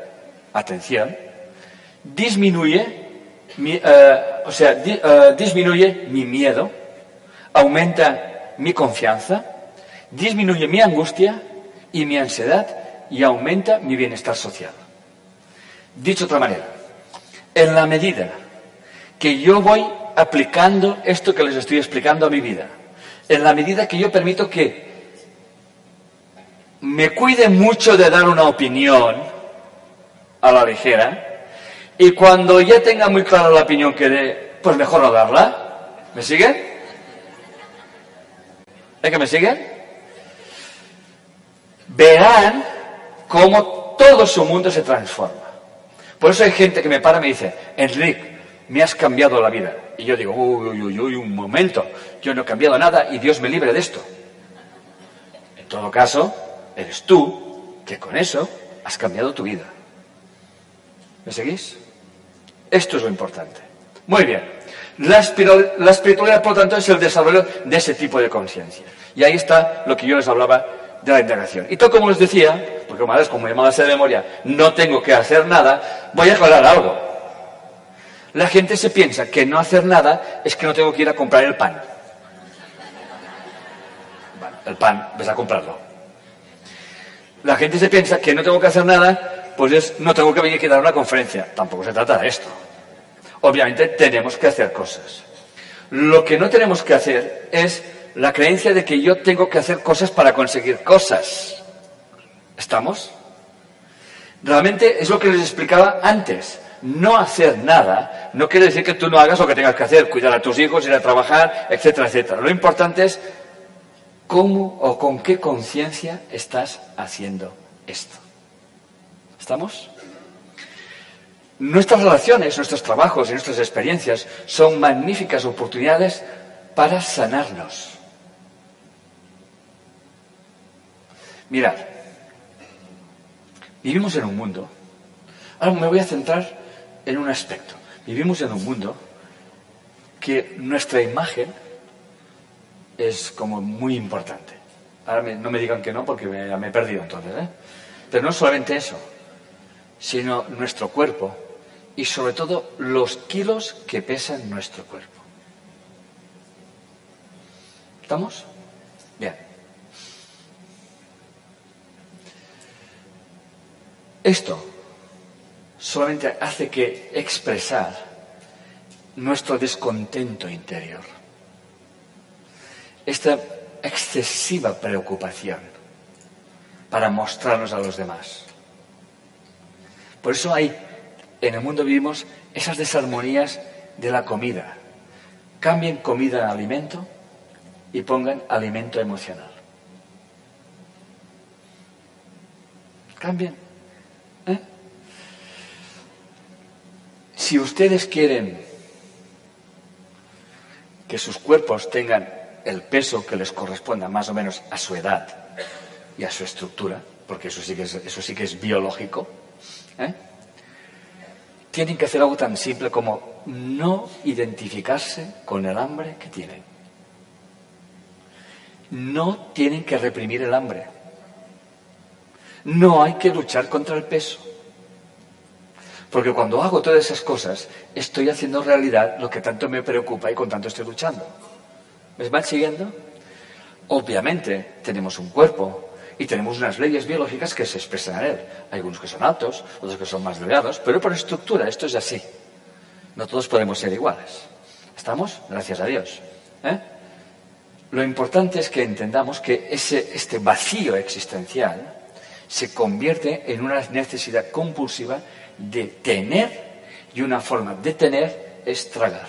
atención, disminuye, mi, eh, o sea, eh, disminuye mi miedo, aumenta mi confianza, disminuye mi angustia y mi ansiedad y aumenta mi bienestar social. Dicho de otra manera, en la medida que yo voy aplicando esto que les estoy explicando a mi vida, en la medida que yo permito que me cuide mucho de dar una opinión a la ligera y cuando ya tenga muy clara la opinión que dé, pues mejor no darla. ¿Me siguen? ¿Es que me siguen? verán cómo todo su mundo se transforma. Por eso hay gente que me para y me dice, Enrique, me has cambiado la vida. Y yo digo, uy, uy, uy, un momento, yo no he cambiado nada y Dios me libre de esto. En todo caso, eres tú que con eso has cambiado tu vida. ¿Me seguís? Esto es lo importante. Muy bien. La, espiritualidad, por lo tanto, es el desarrollo de ese tipo de conciencia. Y ahí está lo que yo les hablaba de la integración. Y todo como les decía, porque una vez como llamaba de memoria, no tengo que hacer nada, voy a aclarar algo. La gente se piensa que no hacer nada es que no tengo que ir a comprar el pan. El pan, ves a comprarlo. La gente se piensa que no tengo que hacer nada, pues es no tengo que venir a dar una conferencia. Tampoco se trata de esto. Obviamente tenemos que hacer cosas. Lo que no tenemos que hacer es la creencia de que yo tengo que hacer cosas para conseguir cosas. ¿Estamos? Realmente es lo que les explicaba antes. No hacer nada no quiere decir que tú no hagas lo que tengas que hacer, cuidar a tus hijos, ir a trabajar, etcétera, etcétera. Lo importante es cómo o con qué conciencia estás haciendo esto. ¿Estamos? Nuestras relaciones, nuestros trabajos y nuestras experiencias son magníficas oportunidades para sanarnos. Mirad, vivimos en un mundo, ahora me voy a centrar en un aspecto, vivimos en un mundo que nuestra imagen es como muy importante. Ahora no me digan que no porque me, he perdido entonces, ¿eh? Pero no solamente eso, sino nuestro cuerpo y sobre todo los kilos que pesan nuestro cuerpo. ¿Estamos? Bien. Esto solamente hace que expresar nuestro descontento interior, esta excesiva preocupación para mostrarnos a los demás. Por eso hay, en el mundo vivimos esas desarmonías de la comida. Cambien comida a alimento y pongan alimento emocional. Cambien ¿Eh? Si ustedes quieren que sus cuerpos tengan el peso que les corresponda más o menos a su edad y a su estructura, porque eso sí que es, eso sí que es biológico, ¿eh? Tienen que hacer algo tan simple como no identificarse con el hambre que tienen. No tienen que reprimir el hambre. No hay que luchar contra el peso. Porque cuando hago todas esas cosas, estoy haciendo realidad lo que tanto me preocupa y con tanto estoy luchando. ¿Me van siguiendo? Obviamente tenemos un cuerpo y tenemos unas leyes biológicas que se expresan en él. Hay algunos que son altos, otros que son más delgados, pero por estructura esto es así. No todos podemos ser iguales. ¿Estamos? Gracias a Dios. ¿Eh? Lo importante es que entendamos que ese, este vacío existencial se convierte en una necesidad compulsiva de tener y una forma de tener es tragar.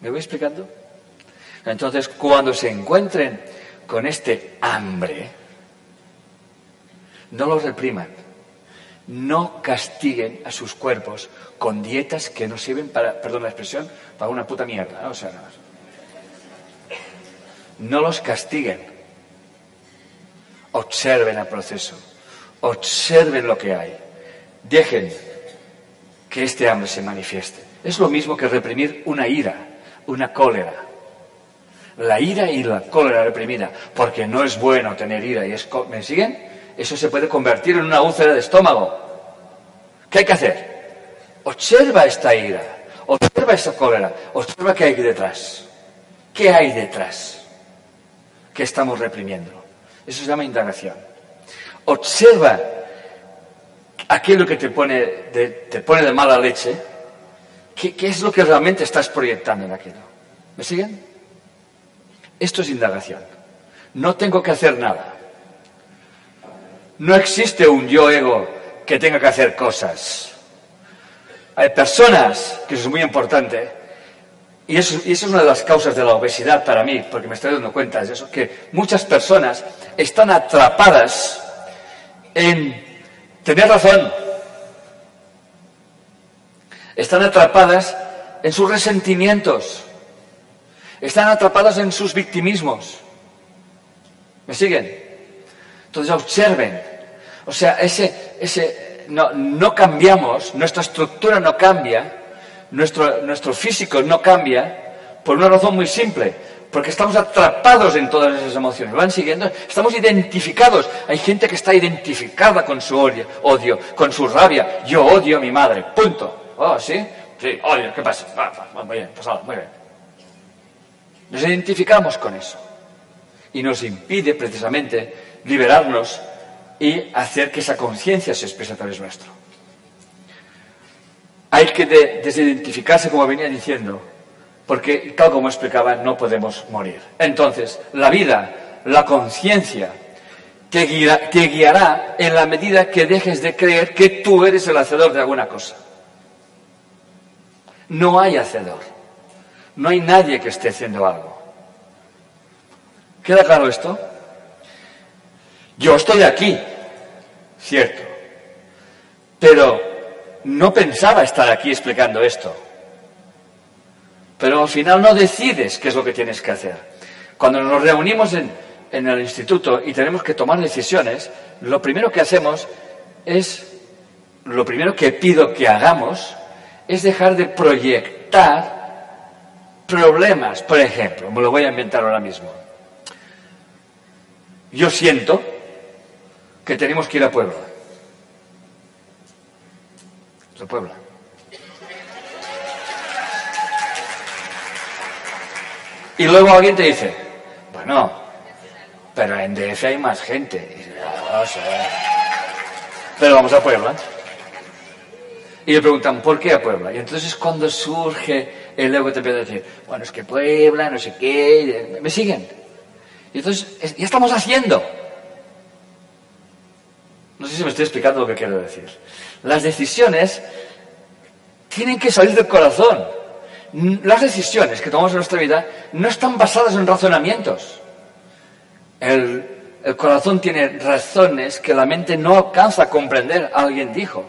¿Me voy explicando? Entonces, cuando se encuentren con este hambre, no los repriman, no castiguen a sus cuerpos con dietas que no sirven para, perdón la expresión, para una puta mierda. ¿no? O sea, no, no los castiguen. Observen el proceso, observen lo que hay, dejen que este hambre se manifieste. Es lo mismo que reprimir una ira, una cólera. La ira y la cólera reprimida, porque no es bueno tener ira y es... ¿Me siguen? Eso se puede convertir en una úlcera de estómago. ¿Qué hay que hacer? Observa esta ira, observa esta cólera, observa qué hay detrás. ¿Qué hay detrás? ¿Qué estamos reprimiendo? Eso se llama indagación. Observa aquello que te pone de, mala leche, ¿qué, ¿qué es lo que realmente estás proyectando en aquello? ¿Me siguen? Esto es indagación. No tengo que hacer nada. No existe un yo ego que tenga que hacer cosas. Hay personas, que eso es muy importante, y eso, y eso, es una de las causas de la obesidad para mí, porque me estoy dando cuenta de eso, que muchas personas están atrapadas en tener razón. Están atrapadas en sus resentimientos. Están atrapadas en sus victimismos. ¿Me siguen? Entonces observen. O sea, ese, ese, no, no cambiamos, nuestra estructura no cambia, nuestro, nuestro físico no cambia, por una razón muy simple, porque estamos atrapados en todas esas emociones. ¿Van siguiendo? Estamos identificados. Hay gente que está identificada con su odio, odio con su rabia. Yo odio a mi madre. Punto. Oh, ¿sí? Sí, odio. ¿Qué pasa? Ah, muy bien, pues muy bien. Nos identificamos con eso. Y nos impide precisamente liberarnos y hacer que esa conciencia se exprese a través nuestro. Hay que de, desidentificarse, como venía diciendo, porque, tal como explicaba, no podemos morir. Entonces, la vida, la conciencia, te, te guiará en la medida que dejes de creer que tú eres el hacedor de alguna cosa. No hay hacedor. No hay nadie que esté haciendo algo. ¿Queda claro esto? Yo estoy aquí, cierto, pero no pensaba estar aquí explicando esto. Pero al final no decides qué es lo que tienes que hacer. Cuando nos reunimos en, en el instituto y tenemos que tomar decisiones, lo primero que hacemos es, lo primero que pido que hagamos es dejar de proyectar problemas. Por ejemplo, me lo voy a inventar ahora mismo. Yo siento que tenemos que ir a Puebla. A Puebla. Y luego alguien te dice, bueno, pero en DF hay más gente. Sé. Pero vamos a Puebla. Y le preguntan, ¿por qué a Puebla? Y entonces es cuando surge el ego te empieza a decir, bueno, es que Puebla, no sé qué, ¿me siguen? Y entonces, ya estamos haciendo. No sé si me estoy explicando lo que quiero decir. Las decisiones tienen que salir del corazón. Las decisiones que tomamos en nuestra vida no están basadas en razonamientos. El, el corazón tiene razones que la mente no alcanza a comprender, alguien dijo.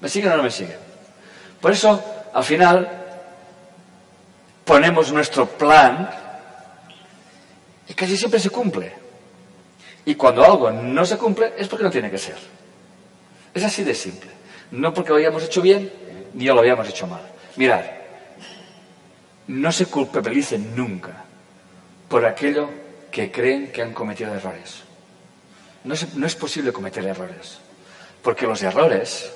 ¿Me siguen o no me siguen? Por eso, al final, ponemos nuestro plan y casi siempre se cumple. Y cuando algo no se cumple es porque no tiene que ser. Es así de simple. No porque lo hayamos hecho bien ni lo habíamos hecho mal. Mirad, no se culpabilicen nunca por aquello que creen que han cometido errores. No es, no es posible cometer errores, porque los errores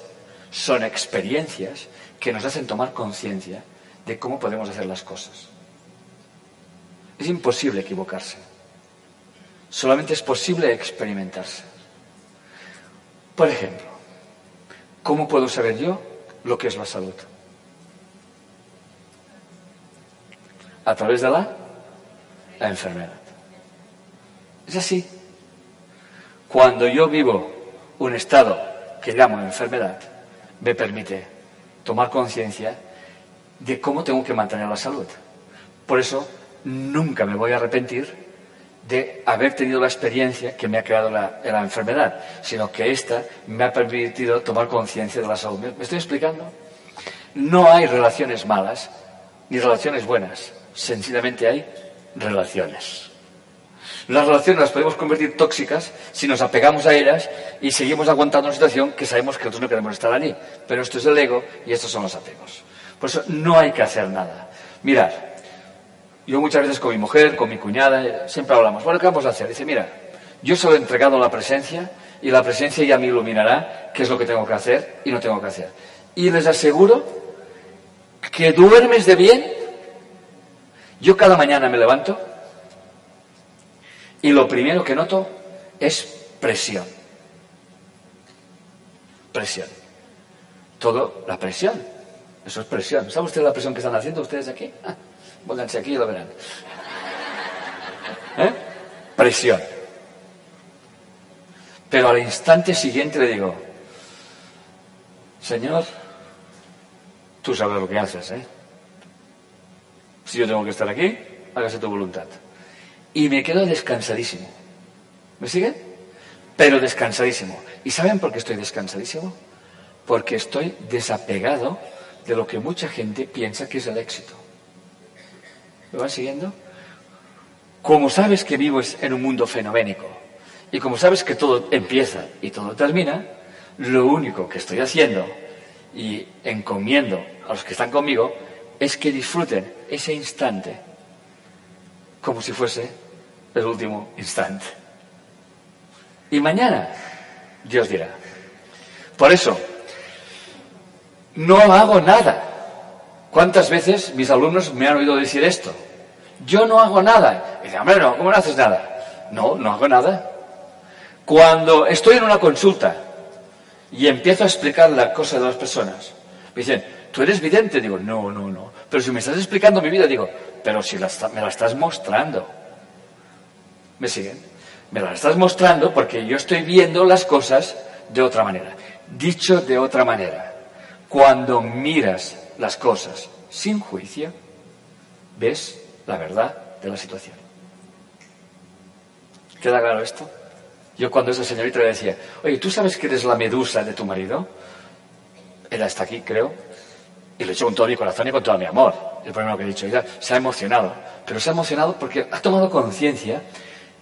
son experiencias que nos hacen tomar conciencia de cómo podemos hacer las cosas. Es imposible equivocarse. Solamente es posible experimentarse. Por ejemplo, ¿cómo puedo saber yo lo que es la salud? A través de la, enfermedad. Es así. Cuando yo vivo un estado que llamo enfermedad, me permite tomar conciencia de cómo tengo que mantener la salud. Por eso, nunca me voy a arrepentir de haber tenido la experiencia que me ha creado la, enfermedad, sino que esta me ha permitido tomar conciencia de la salud. ¿Me estoy explicando? No hay relaciones malas ni relaciones buenas, sencillamente hay relaciones. Las relaciones las podemos convertir tóxicas si nos apegamos a ellas y seguimos aguantando una situación que sabemos que nosotros no queremos estar allí. Pero esto es el ego y estos son los apegos. Por eso no hay que hacer nada. Mirad, yo muchas veces con mi mujer, con mi cuñada, siempre hablamos, bueno, ¿qué vamos a hacer? Dice, mira, yo se lo he entregado la presencia y la presencia ya me iluminará qué es lo que tengo que hacer y no tengo que hacer. Y les aseguro que duermes de bien. Yo cada mañana me levanto y lo primero que noto es presión. Presión. Todo, la presión. Eso es presión. ¿Sabe usted la presión que están haciendo ustedes aquí? Ah, pónganse aquí y lo verán. ¿Eh? Presión. Pero al instante siguiente le digo, Señor, tú sabes lo que haces, ¿eh? Si yo tengo que estar aquí, hágase tu voluntad. Y me quedo descansadísimo. ¿Me siguen? Pero descansadísimo. ¿Y saben por qué estoy descansadísimo? Porque estoy desapegado de lo que mucha gente piensa que es el éxito. ¿Me van siguiendo? Como sabes que vivo en un mundo fenoménico y como sabes que todo empieza y todo termina, lo único que estoy haciendo y encomiendo a los que están conmigo es que disfruten ese instante como si fuese el último instante. Y mañana Dios dirá. Por eso, no hago nada. ¿Cuántas veces mis alumnos me han oído decir esto? Yo no hago nada. Y dicen, hombre, no, ¿cómo no haces nada? No, no hago nada. Cuando estoy en una consulta y empiezo a explicar la cosa de las personas, me dicen, ¿tú eres vidente? Digo, no, no, no. Pero si me estás explicando mi vida, digo, pero si me la estás mostrando. ¿Me siguen? Me la estás mostrando porque yo estoy viendo las cosas de otra manera. Dicho de otra manera, cuando miras las cosas sin juicio, ves la verdad de la situación. ¿Queda claro esto? Yo cuando esa señorita le decía, oye, ¿tú sabes que eres la medusa de tu marido? Era hasta aquí, creo. Y le he hecho con todo mi corazón y con todo mi amor. El primero que he dicho. Ella se ha emocionado. Pero se ha emocionado porque ha tomado conciencia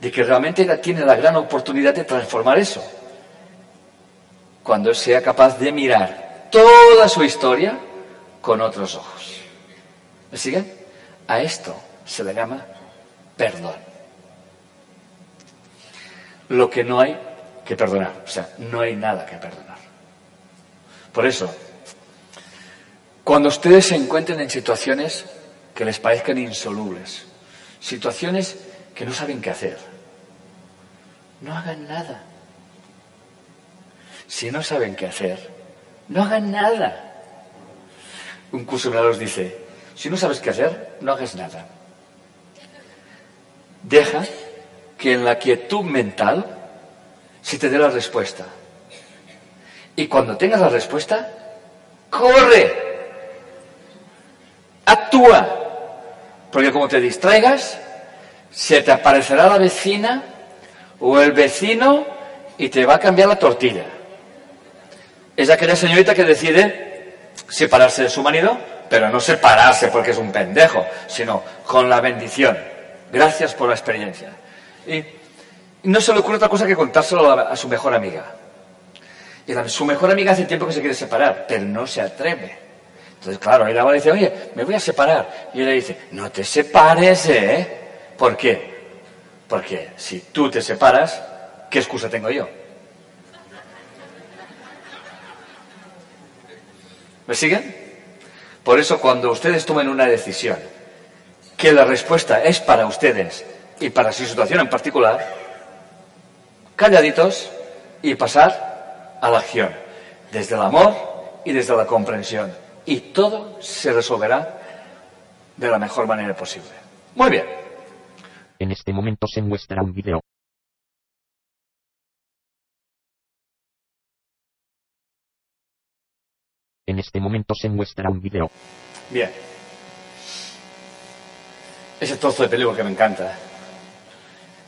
de que realmente tiene la gran oportunidad de transformar eso. Cuando sea capaz de mirar toda su historia con otros ojos. ¿Me siguen? A esto se le llama perdón. Lo que no hay que perdonar. O sea, no hay nada que perdonar. Por eso, cuando ustedes se encuentren en situaciones que les parezcan insolubles, situaciones que no saben qué hacer, no hagan nada. Si no saben qué hacer, no hagan nada. Un curso de dice, si no sabes qué hacer, no hagas nada. Deja que en la quietud mental se te dé la respuesta. Y cuando tengas la respuesta, corre, actúa. Porque como te distraigas, se te aparecerá la vecina o el vecino y te va a cambiar la tortilla es aquella señorita que decide separarse de su marido, pero no separarse porque es un pendejo, sino con la bendición. Gracias por la experiencia. Y no se le ocurre otra cosa que contárselo a, su mejor amiga. Y su mejor amiga hace tiempo que se quiere separar, pero no se atreve. Entonces, claro, ahí la va dice, oye, me voy a separar. Y ella dice, no te separes, ¿eh? ¿Por qué? Porque si tú te separas, ¿qué excusa tengo yo? ¿Me siguen? Por eso cuando ustedes tomen una decisión, que la respuesta es para ustedes y para su situación en particular, calladitos y pasar a la acción, desde el amor y desde la comprensión. Y todo se resolverá de la mejor manera posible. Muy bien. En este momento se muestra un video. En este momento se muestra un video. Bien. ese trozo de peligro que me encanta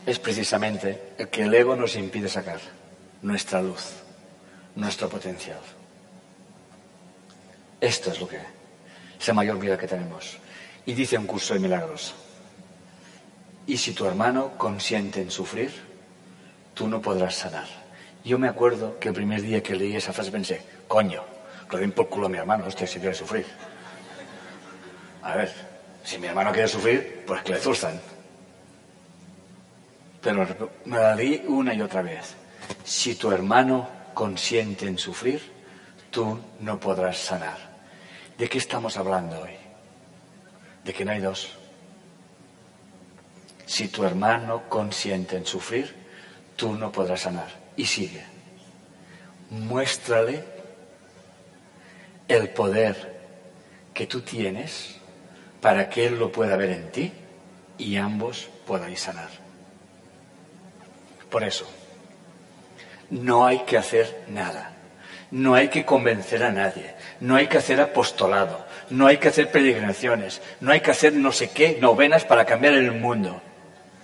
es precisamente el que el ego nos impide sacar, nuestra luz, nuestro potencial. Esto es lo que es la mayor vida que tenemos. Y dice un curso de milagros, y si tu hermano consiente en sufrir, tú no podrás sanar. Yo me acuerdo que el primer día que leí esa frase pensé, coño, lo den por culo a mi hermano, hostia, si quiere sufrir. A ver, si mi hermano quiere sufrir, pues que le zurzan. Pero me la di una y otra vez. Si tu hermano consiente en sufrir, tú no podrás sanar. ¿De qué estamos hablando hoy? De que no hay dos. Si tu hermano consiente en sufrir, tú no podrás sanar. Y sigue. Muéstrale el poder que tú tienes para que Él lo pueda ver en ti y ambos puedan sanar. Por eso, no hay que hacer nada. No hay que convencer a nadie. No hay que hacer apostolado. No hay que hacer peregrinaciones. No hay que hacer no sé qué novenas para cambiar el mundo.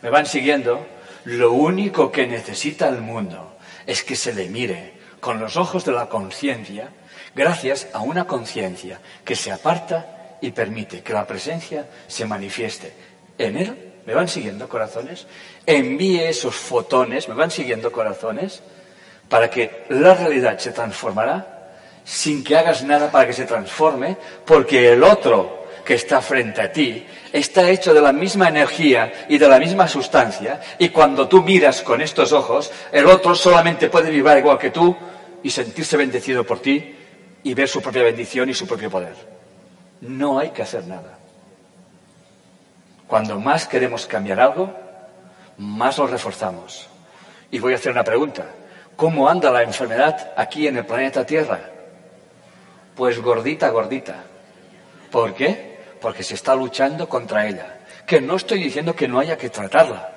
¿Me van siguiendo? Lo único que necesita el mundo es que se le mire con los ojos de la conciencia, gracias a una conciencia que se aparta y permite que la presencia se manifieste en él. ¿Me van siguiendo corazones? Envíe esos fotones, ¿me van siguiendo corazones? Para que la realidad se transformará sin que hagas nada para que se transforme, porque el otro que está frente a ti está hecho de la misma energía y de la misma sustancia, y cuando tú miras con estos ojos, el otro solamente puede vibrar igual que tú y sentirse bendecido por ti y ver su propia bendición y su propio poder. No hay que hacer nada. Cuando más queremos cambiar algo, más lo reforzamos. Y voy a hacer una pregunta. ¿Cómo anda la enfermedad aquí en el planeta Tierra? Pues gordita, gordita. ¿Por qué? Porque se está luchando contra ella. Que no estoy diciendo que no haya que tratarla,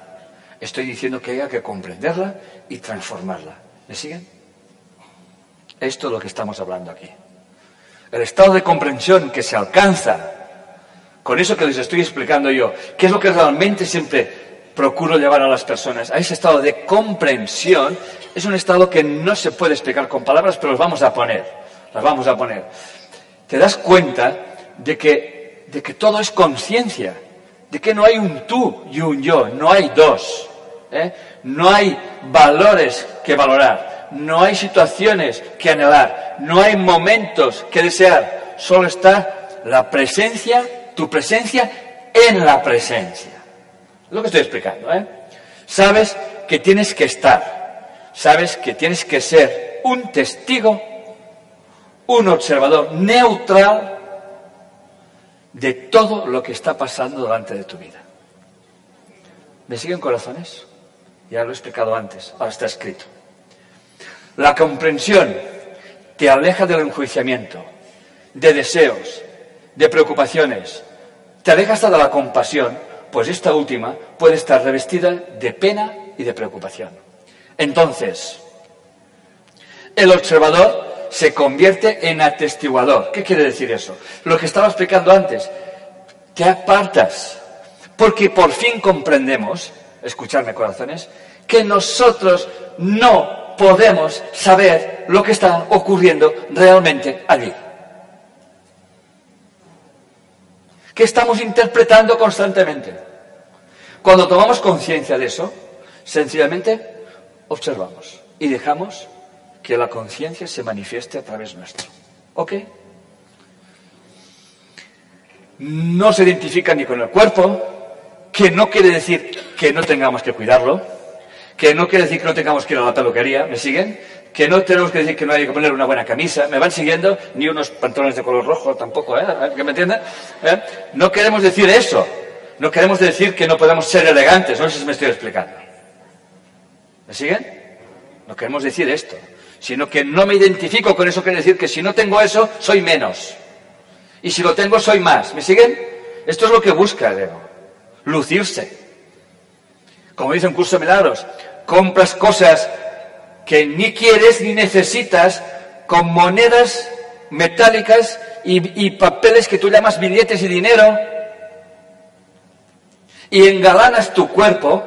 estoy diciendo que haya que comprenderla y transformarla. ¿Me siguen? Esto es lo que estamos hablando aquí. El estado de comprensión que se alcanza con eso que les estoy explicando yo, que es lo que realmente siempre procuro llevar a las personas, a ese estado de comprensión, es un estado que no se puede explicar con palabras, pero los vamos a poner, las vamos a poner. Te das cuenta de que de que todo es conciencia, de que no hay un tú y un yo, no hay dos. ¿eh? No hay valores que valorar, no hay situaciones que anhelar, no hay momentos que desear, solo está la presencia, tu presencia en la presencia. Es lo que estoy explicando. ¿eh? Sabes que tienes que estar, sabes que tienes que ser un testigo, un observador neutral de todo lo que está pasando delante de tu vida. ¿Me siguen corazones? Ya lo he explicado antes, ahora está escrito. La comprensión te aleja del enjuiciamiento, de deseos, de preocupaciones, te aleja hasta de la compasión, pues esta última puede estar revestida de pena y de preocupación. Entonces, el observador se convierte en atestiguador. ¿Qué quiere decir eso? Lo que estaba explicando antes. Te apartas. Porque por fin comprendemos, escuchadme corazones, que nosotros no podemos saber lo que está ocurriendo realmente allí. Que estamos interpretando constantemente. Cuando tomamos conciencia de eso, sencillamente observamos y dejamos que la conciencia se manifieste a través nuestro. ¿Ok? No se identifica ni con el cuerpo, que no quiere decir que no tengamos que cuidarlo, que no quiere decir que no tengamos que ir a la peluquería, ¿me siguen? Que no tenemos que decir que no hay que poner una buena camisa, ¿me van siguiendo? Ni unos pantalones de color rojo tampoco, ¿eh? ¿Que me entienden? ¿Eh? No queremos decir eso, no queremos decir que no podemos ser elegantes, no sé si me estoy explicando. ¿Me siguen? No queremos decir esto sino que no me identifico con eso, quiere decir que si no tengo eso, soy menos. Y si lo tengo, soy más. ¿Me siguen? Esto es lo que busca el. Lucirse. Como dice un curso de milagros, compras cosas que ni quieres ni necesitas con monedas metálicas y, y papeles que tú llamas billetes y dinero. y engalanas tu cuerpo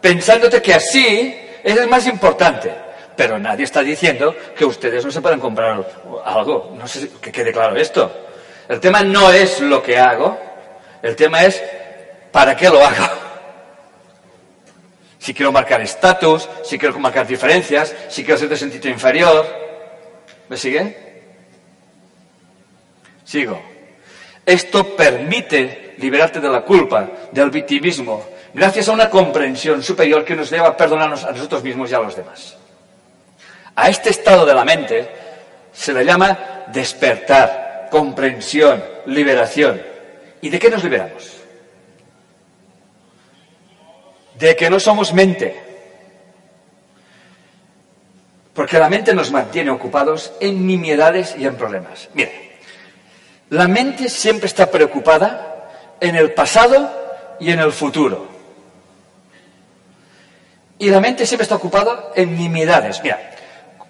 pensándote que así eres más importante. Pero nadie está diciendo que ustedes no se puedan comprar algo. No sé que quede claro esto. El tema no es lo que hago, el tema es para qué lo hago. Si quiero marcar estatus, si quiero marcar diferencias, si quiero ser de sentido inferior. ¿Me sigue? Sigo. Esto permite liberarte de la culpa, del victimismo, gracias a una comprensión superior que nos lleva a perdonarnos a nosotros mismos y a los demás. A este estado de la mente se le llama despertar, comprensión, liberación. ¿Y de qué nos liberamos? De que no somos mente. Porque la mente nos mantiene ocupados en nimiedades y en problemas. Mire, la mente siempre está preocupada en el pasado y en el futuro. Y la mente siempre está ocupada en nimiedades. Mira,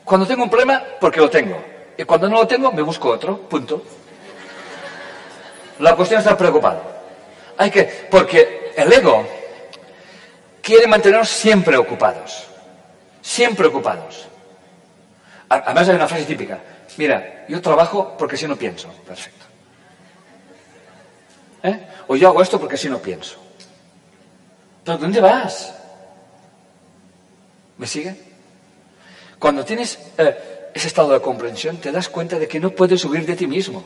cuando tengo un problema, porque lo tengo. Y cuando no lo tengo, me busco otro. Punto. La cuestión es estar preocupado. Hay que, porque el ego quiere mantenernos siempre ocupados. Siempre ocupados. Además hay una frase típica. Mira, yo trabajo porque si no pienso. Perfecto. ¿Eh? O yo hago esto porque si no pienso. ¿Pero dónde vas? ¿Me sigue? Cuando tienes eh, ese estado de comprensión, te das cuenta de que no puedes huir de ti mismo.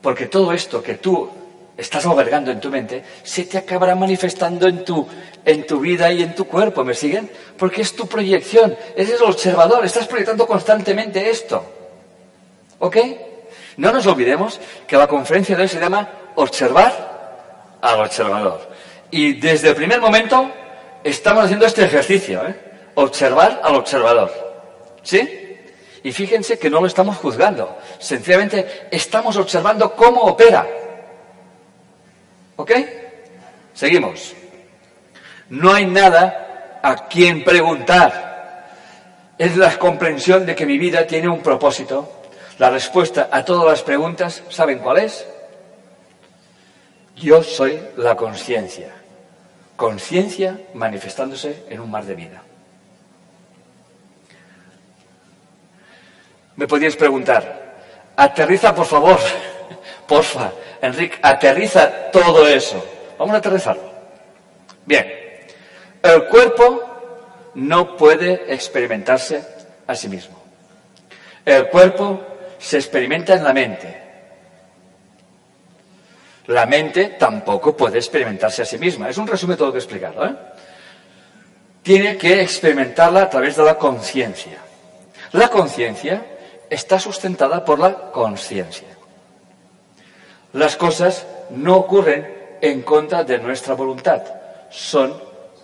Porque todo esto que tú estás albergando en tu mente se te acabará manifestando en tu, en tu vida y en tu cuerpo. ¿Me siguen? Porque es tu proyección. Eres el observador. Estás proyectando constantemente esto. ¿Ok? No nos olvidemos que la conferencia de hoy se llama Observar al observador. Y desde el primer momento estamos haciendo este ejercicio, ¿eh? Observar al observador. ¿Sí? Y fíjense que no lo estamos juzgando. Sencillamente estamos observando cómo opera. ¿Ok? Seguimos. No hay nada a quien preguntar. Es la comprensión de que mi vida tiene un propósito. La respuesta a todas las preguntas, ¿saben cuál es? Yo soy la conciencia. Conciencia manifestándose en un mar de vida. Me podíais preguntar, aterriza por favor, *laughs* porfa, Enrique, aterriza todo eso. Vamos a aterrizarlo. Bien, el cuerpo no puede experimentarse a sí mismo. El cuerpo se experimenta en la mente. La mente tampoco puede experimentarse a sí misma. Es un resumen todo lo que he explicado. ¿eh? Tiene que experimentarla a través de la conciencia. La conciencia está sustentada por la conciencia. Las cosas no ocurren en contra de nuestra voluntad, son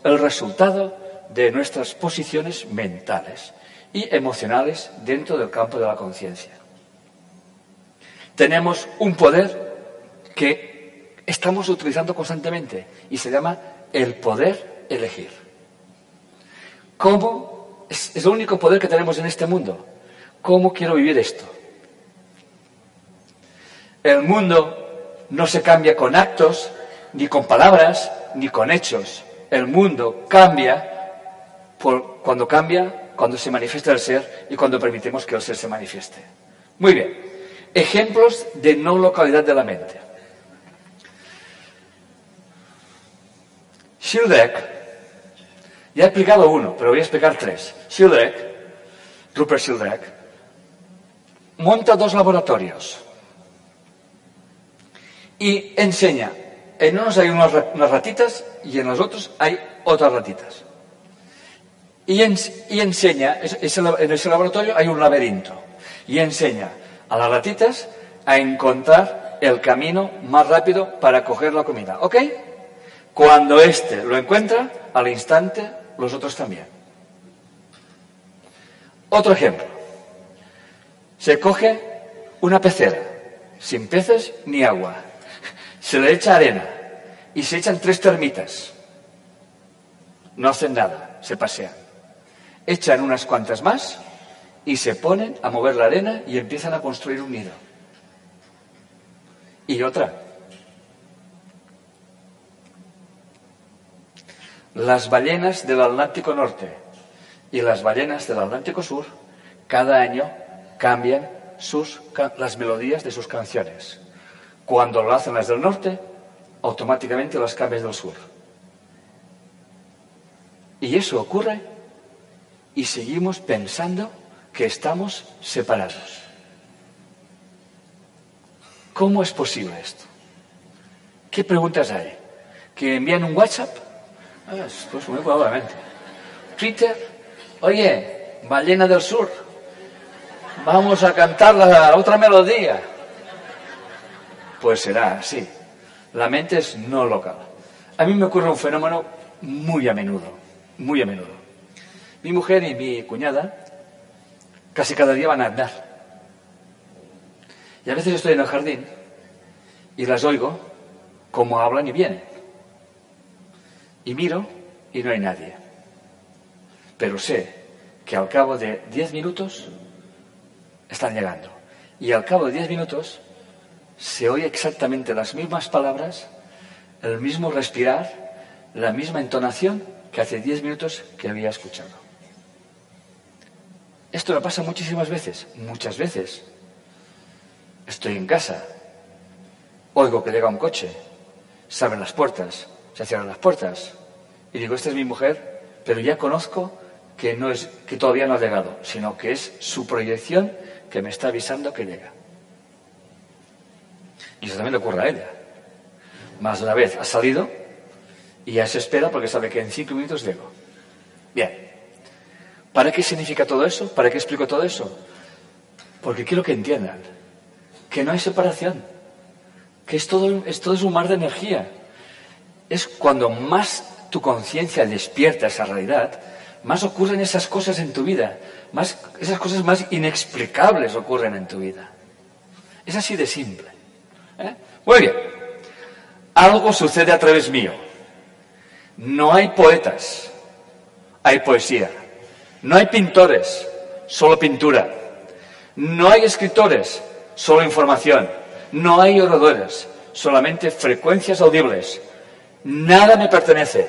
el resultado de nuestras posiciones mentales y emocionales dentro del campo de la conciencia. Tenemos un poder que estamos utilizando constantemente y se llama el poder elegir. ¿Cómo? Es, el único poder que tenemos en este mundo. ¿Cómo quiero vivir esto? El mundo no se cambia con actos, ni con palabras, ni con hechos. El mundo cambia cuando cambia, cuando se manifiesta el ser y cuando permitimos que el ser se manifieste. Muy bien. Ejemplos de no localidad de la mente. Schildek, ya he explicado uno, pero voy a explicar tres. Schildek, Rupert Schildek, monta dos laboratorios y enseña. En unos hay unas, ratitas y en los otros hay otras ratitas. Y, enseña, en ese laboratorio hay un laberinto, y enseña a las ratitas a encontrar el camino más rápido para coger la comida. ¿Ok? Cuando éste lo encuentra, al instante los otros también. Otro ejemplo. Se coge una pecera, sin peces ni agua. Se le echa arena y se echan tres termitas. No hacen nada, se pasean. Echan unas cuantas más y se ponen a mover la arena y empiezan a construir un nido. Y otra. Las ballenas del Atlántico Norte y las ballenas del Atlántico Sur cada año cambian sus, las melodías de sus canciones. Cuando lo hacen las del norte, automáticamente las cambian del sur. Y eso ocurre y seguimos pensando que estamos separados. ¿Cómo es posible esto? ¿Qué preguntas hay? ¿Que envían un WhatsApp? Pues muy probablemente. Twitter, oye, ballena del sur, vamos a cantar la otra melodía. Pues será así. La mente es no local. A mí me ocurre un fenómeno muy a menudo, muy a menudo. Mi mujer y mi cuñada casi cada día van a andar. Y a veces estoy en el jardín y las oigo como hablan y vienen. Y miro y no hay nadie. Pero sé que al cabo de diez minutos están llegando. Y al cabo de diez minutos se oye exactamente las mismas palabras, el mismo respirar, la misma entonación que hace diez minutos que había escuchado. Esto lo pasa muchísimas veces, muchas veces. Estoy en casa, oigo que llega un coche, se abren las puertas, se cierran las puertas, y digo, esta es mi mujer, pero ya conozco que, no es, que todavía no ha llegado, sino que es su proyección que me está avisando que llega. Y eso también le ocurre a ella. Más de una vez ha salido y ya se espera porque sabe que en cinco minutos llego. Bien. ¿Para qué significa todo eso? ¿Para qué explico todo eso? Porque quiero que entiendan que no hay separación, que es todo, es todo es un mar de energía. Es cuando más tu conciencia despierta esa realidad, más ocurren esas cosas en tu vida, esas cosas más inexplicables ocurren en tu vida. Es así de simple. ¿eh? Muy bien. Algo sucede a través mío. No hay poetas, hay poesía. No hay pintores, solo pintura. No hay escritores, solo información. No hay oradores, solamente frecuencias audibles. Nada me pertenece.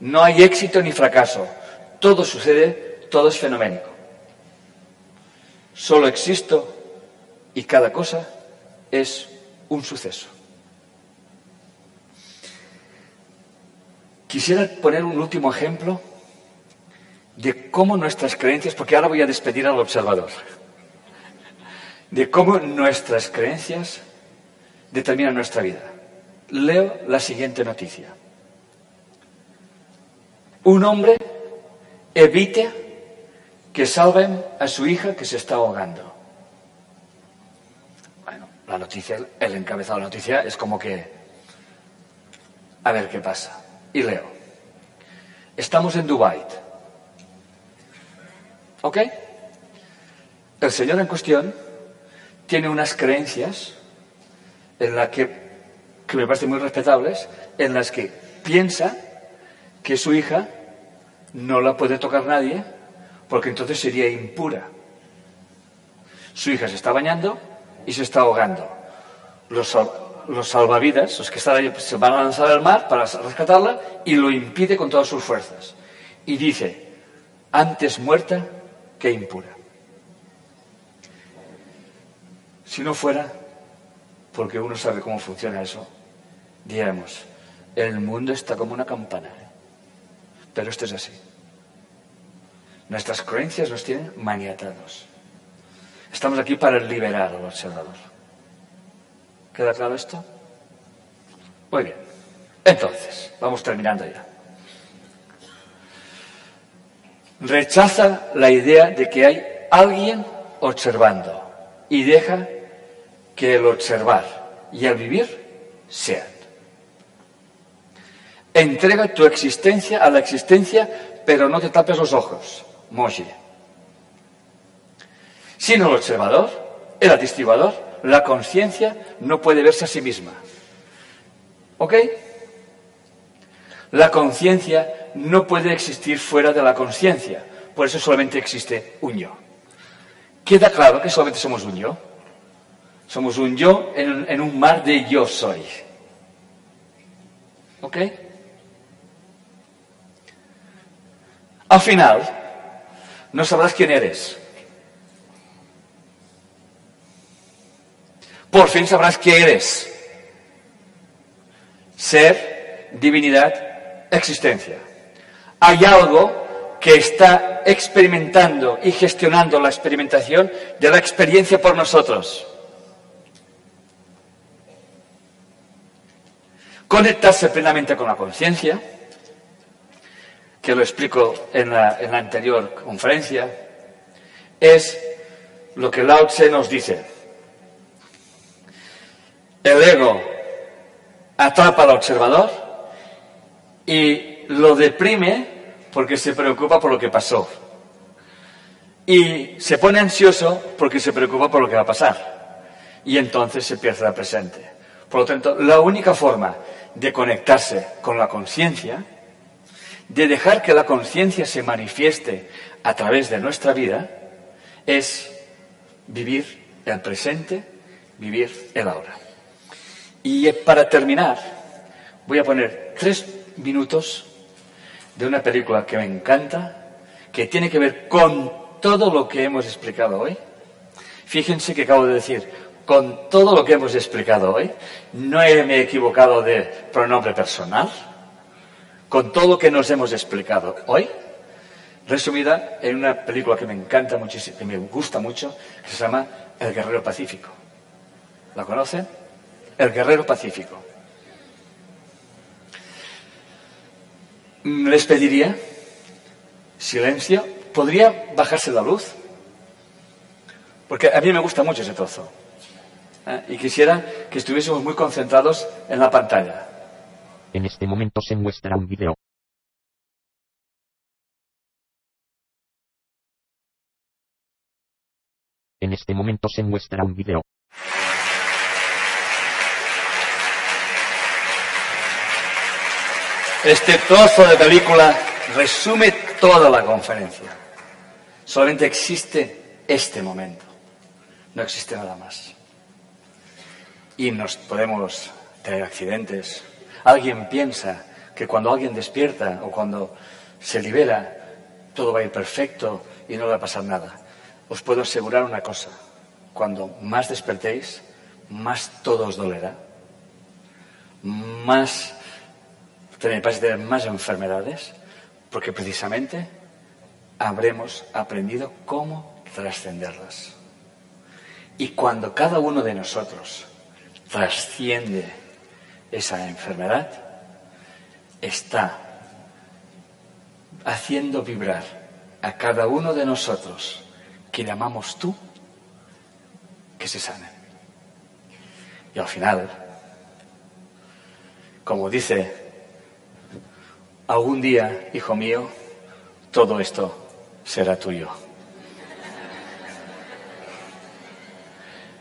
No hay éxito ni fracaso. Todo sucede, todo es fenoménico. Solo existo y cada cosa es un suceso. Quisiera poner un último ejemplo de cómo nuestras creencias, porque ahora voy a despedir al observador, de cómo nuestras creencias determinan nuestra vida. Leo la siguiente noticia. Un hombre evita que salven a su hija que se está ahogando. Bueno, la noticia, el encabezado de la noticia es como que, a ver qué pasa. Y leo. Estamos en Dubái ¿Ok? El señor en cuestión tiene unas creencias en las que, que me parecen muy respetables, en las que piensa que su hija no la puede tocar nadie porque entonces sería impura. Su hija se está bañando y se está ahogando. Los, los salvavidas, los que están ahí, se van a lanzar al mar para rescatarla y lo impide con todas sus fuerzas. Y dice, antes muerta que impura. Si no fuera, porque uno sabe cómo funciona eso, diríamos, el mundo está como una campana. Pero esto es así. Nuestras creencias nos tienen maniatados. Estamos aquí para liberar al observador. ¿Queda claro esto? Muy bien. Entonces, vamos terminando ya. rechaza la idea de que hay alguien observando y deja que el observar y el vivir sean. Entrega tu existencia a la existencia, pero no te tapes los ojos. Moshi. Sin el observador, el atestiguador, la conciencia no puede verse a sí misma. ¿Ok? La conciencia no puede existir fuera de la conciencia, por eso solamente existe un yo. ¿Queda claro que solamente somos un yo? Somos un yo en, un mar de yo soy. ¿Ok? Al final, no sabrás quién eres. Por fin sabrás qué eres. Ser, divinidad, existencia. Hay algo que está experimentando y gestionando la experimentación de la experiencia por nosotros. Conectarse plenamente con la conciencia, que lo explico en la, anterior conferencia, es lo que Lao Tse nos dice. El ego atrapa al observador y lo deprime porque se preocupa por lo que pasó. Y se pone ansioso porque se preocupa por lo que va a pasar. Y entonces se pierde el presente. Por lo tanto, la única forma de conectarse con la conciencia, de dejar que la conciencia se manifieste a través de nuestra vida, es vivir el presente, vivir el ahora. Y para terminar, voy a poner tres minutos de una película que me encanta, que tiene que ver con todo lo que hemos explicado hoy. Fíjense que acabo de decir, con todo lo que hemos explicado hoy, no me he equivocado de pronombre personal, con todo lo que nos hemos explicado hoy, resumida en una película que me encanta muchísimo, que me gusta mucho, que se llama El Guerrero Pacífico. ¿La conocen? El Guerrero Pacífico. Les pediría silencio. ¿Podría bajarse la luz? Porque a mí me gusta mucho ese trozo. ¿eh? y quisiera que estuviésemos muy concentrados en la pantalla. En este momento se muestra un video. En este momento se muestra un video. Este trozo de película resume toda la conferencia. Solamente existe este momento. No existe nada más y nos podemos tener accidentes. Alguien piensa que cuando alguien despierta o cuando se libera, todo va a ir perfecto y no va a pasar nada. Os puedo asegurar una cosa, cuando más despertéis, más todo os dolerá, más vais a tener más enfermedades, porque precisamente habremos aprendido cómo trascenderlas. Y cuando cada uno de nosotros trasciende esa enfermedad, está haciendo vibrar a cada uno de nosotros que llamamos tú, que se sanen. Y al final, como dice, algún día, hijo mío, todo esto será tuyo.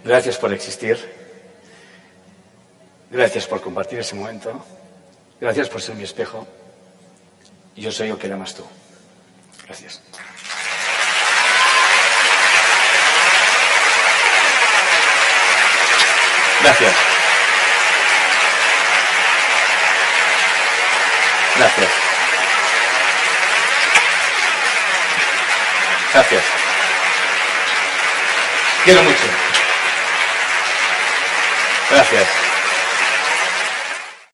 Gracias por existir. Gracias por compartir ese momento. Gracias por ser mi espejo. Y yo soy yo que más tú. Gracias. Gracias. Gracias. Gracias. Quiero mucho. Gracias.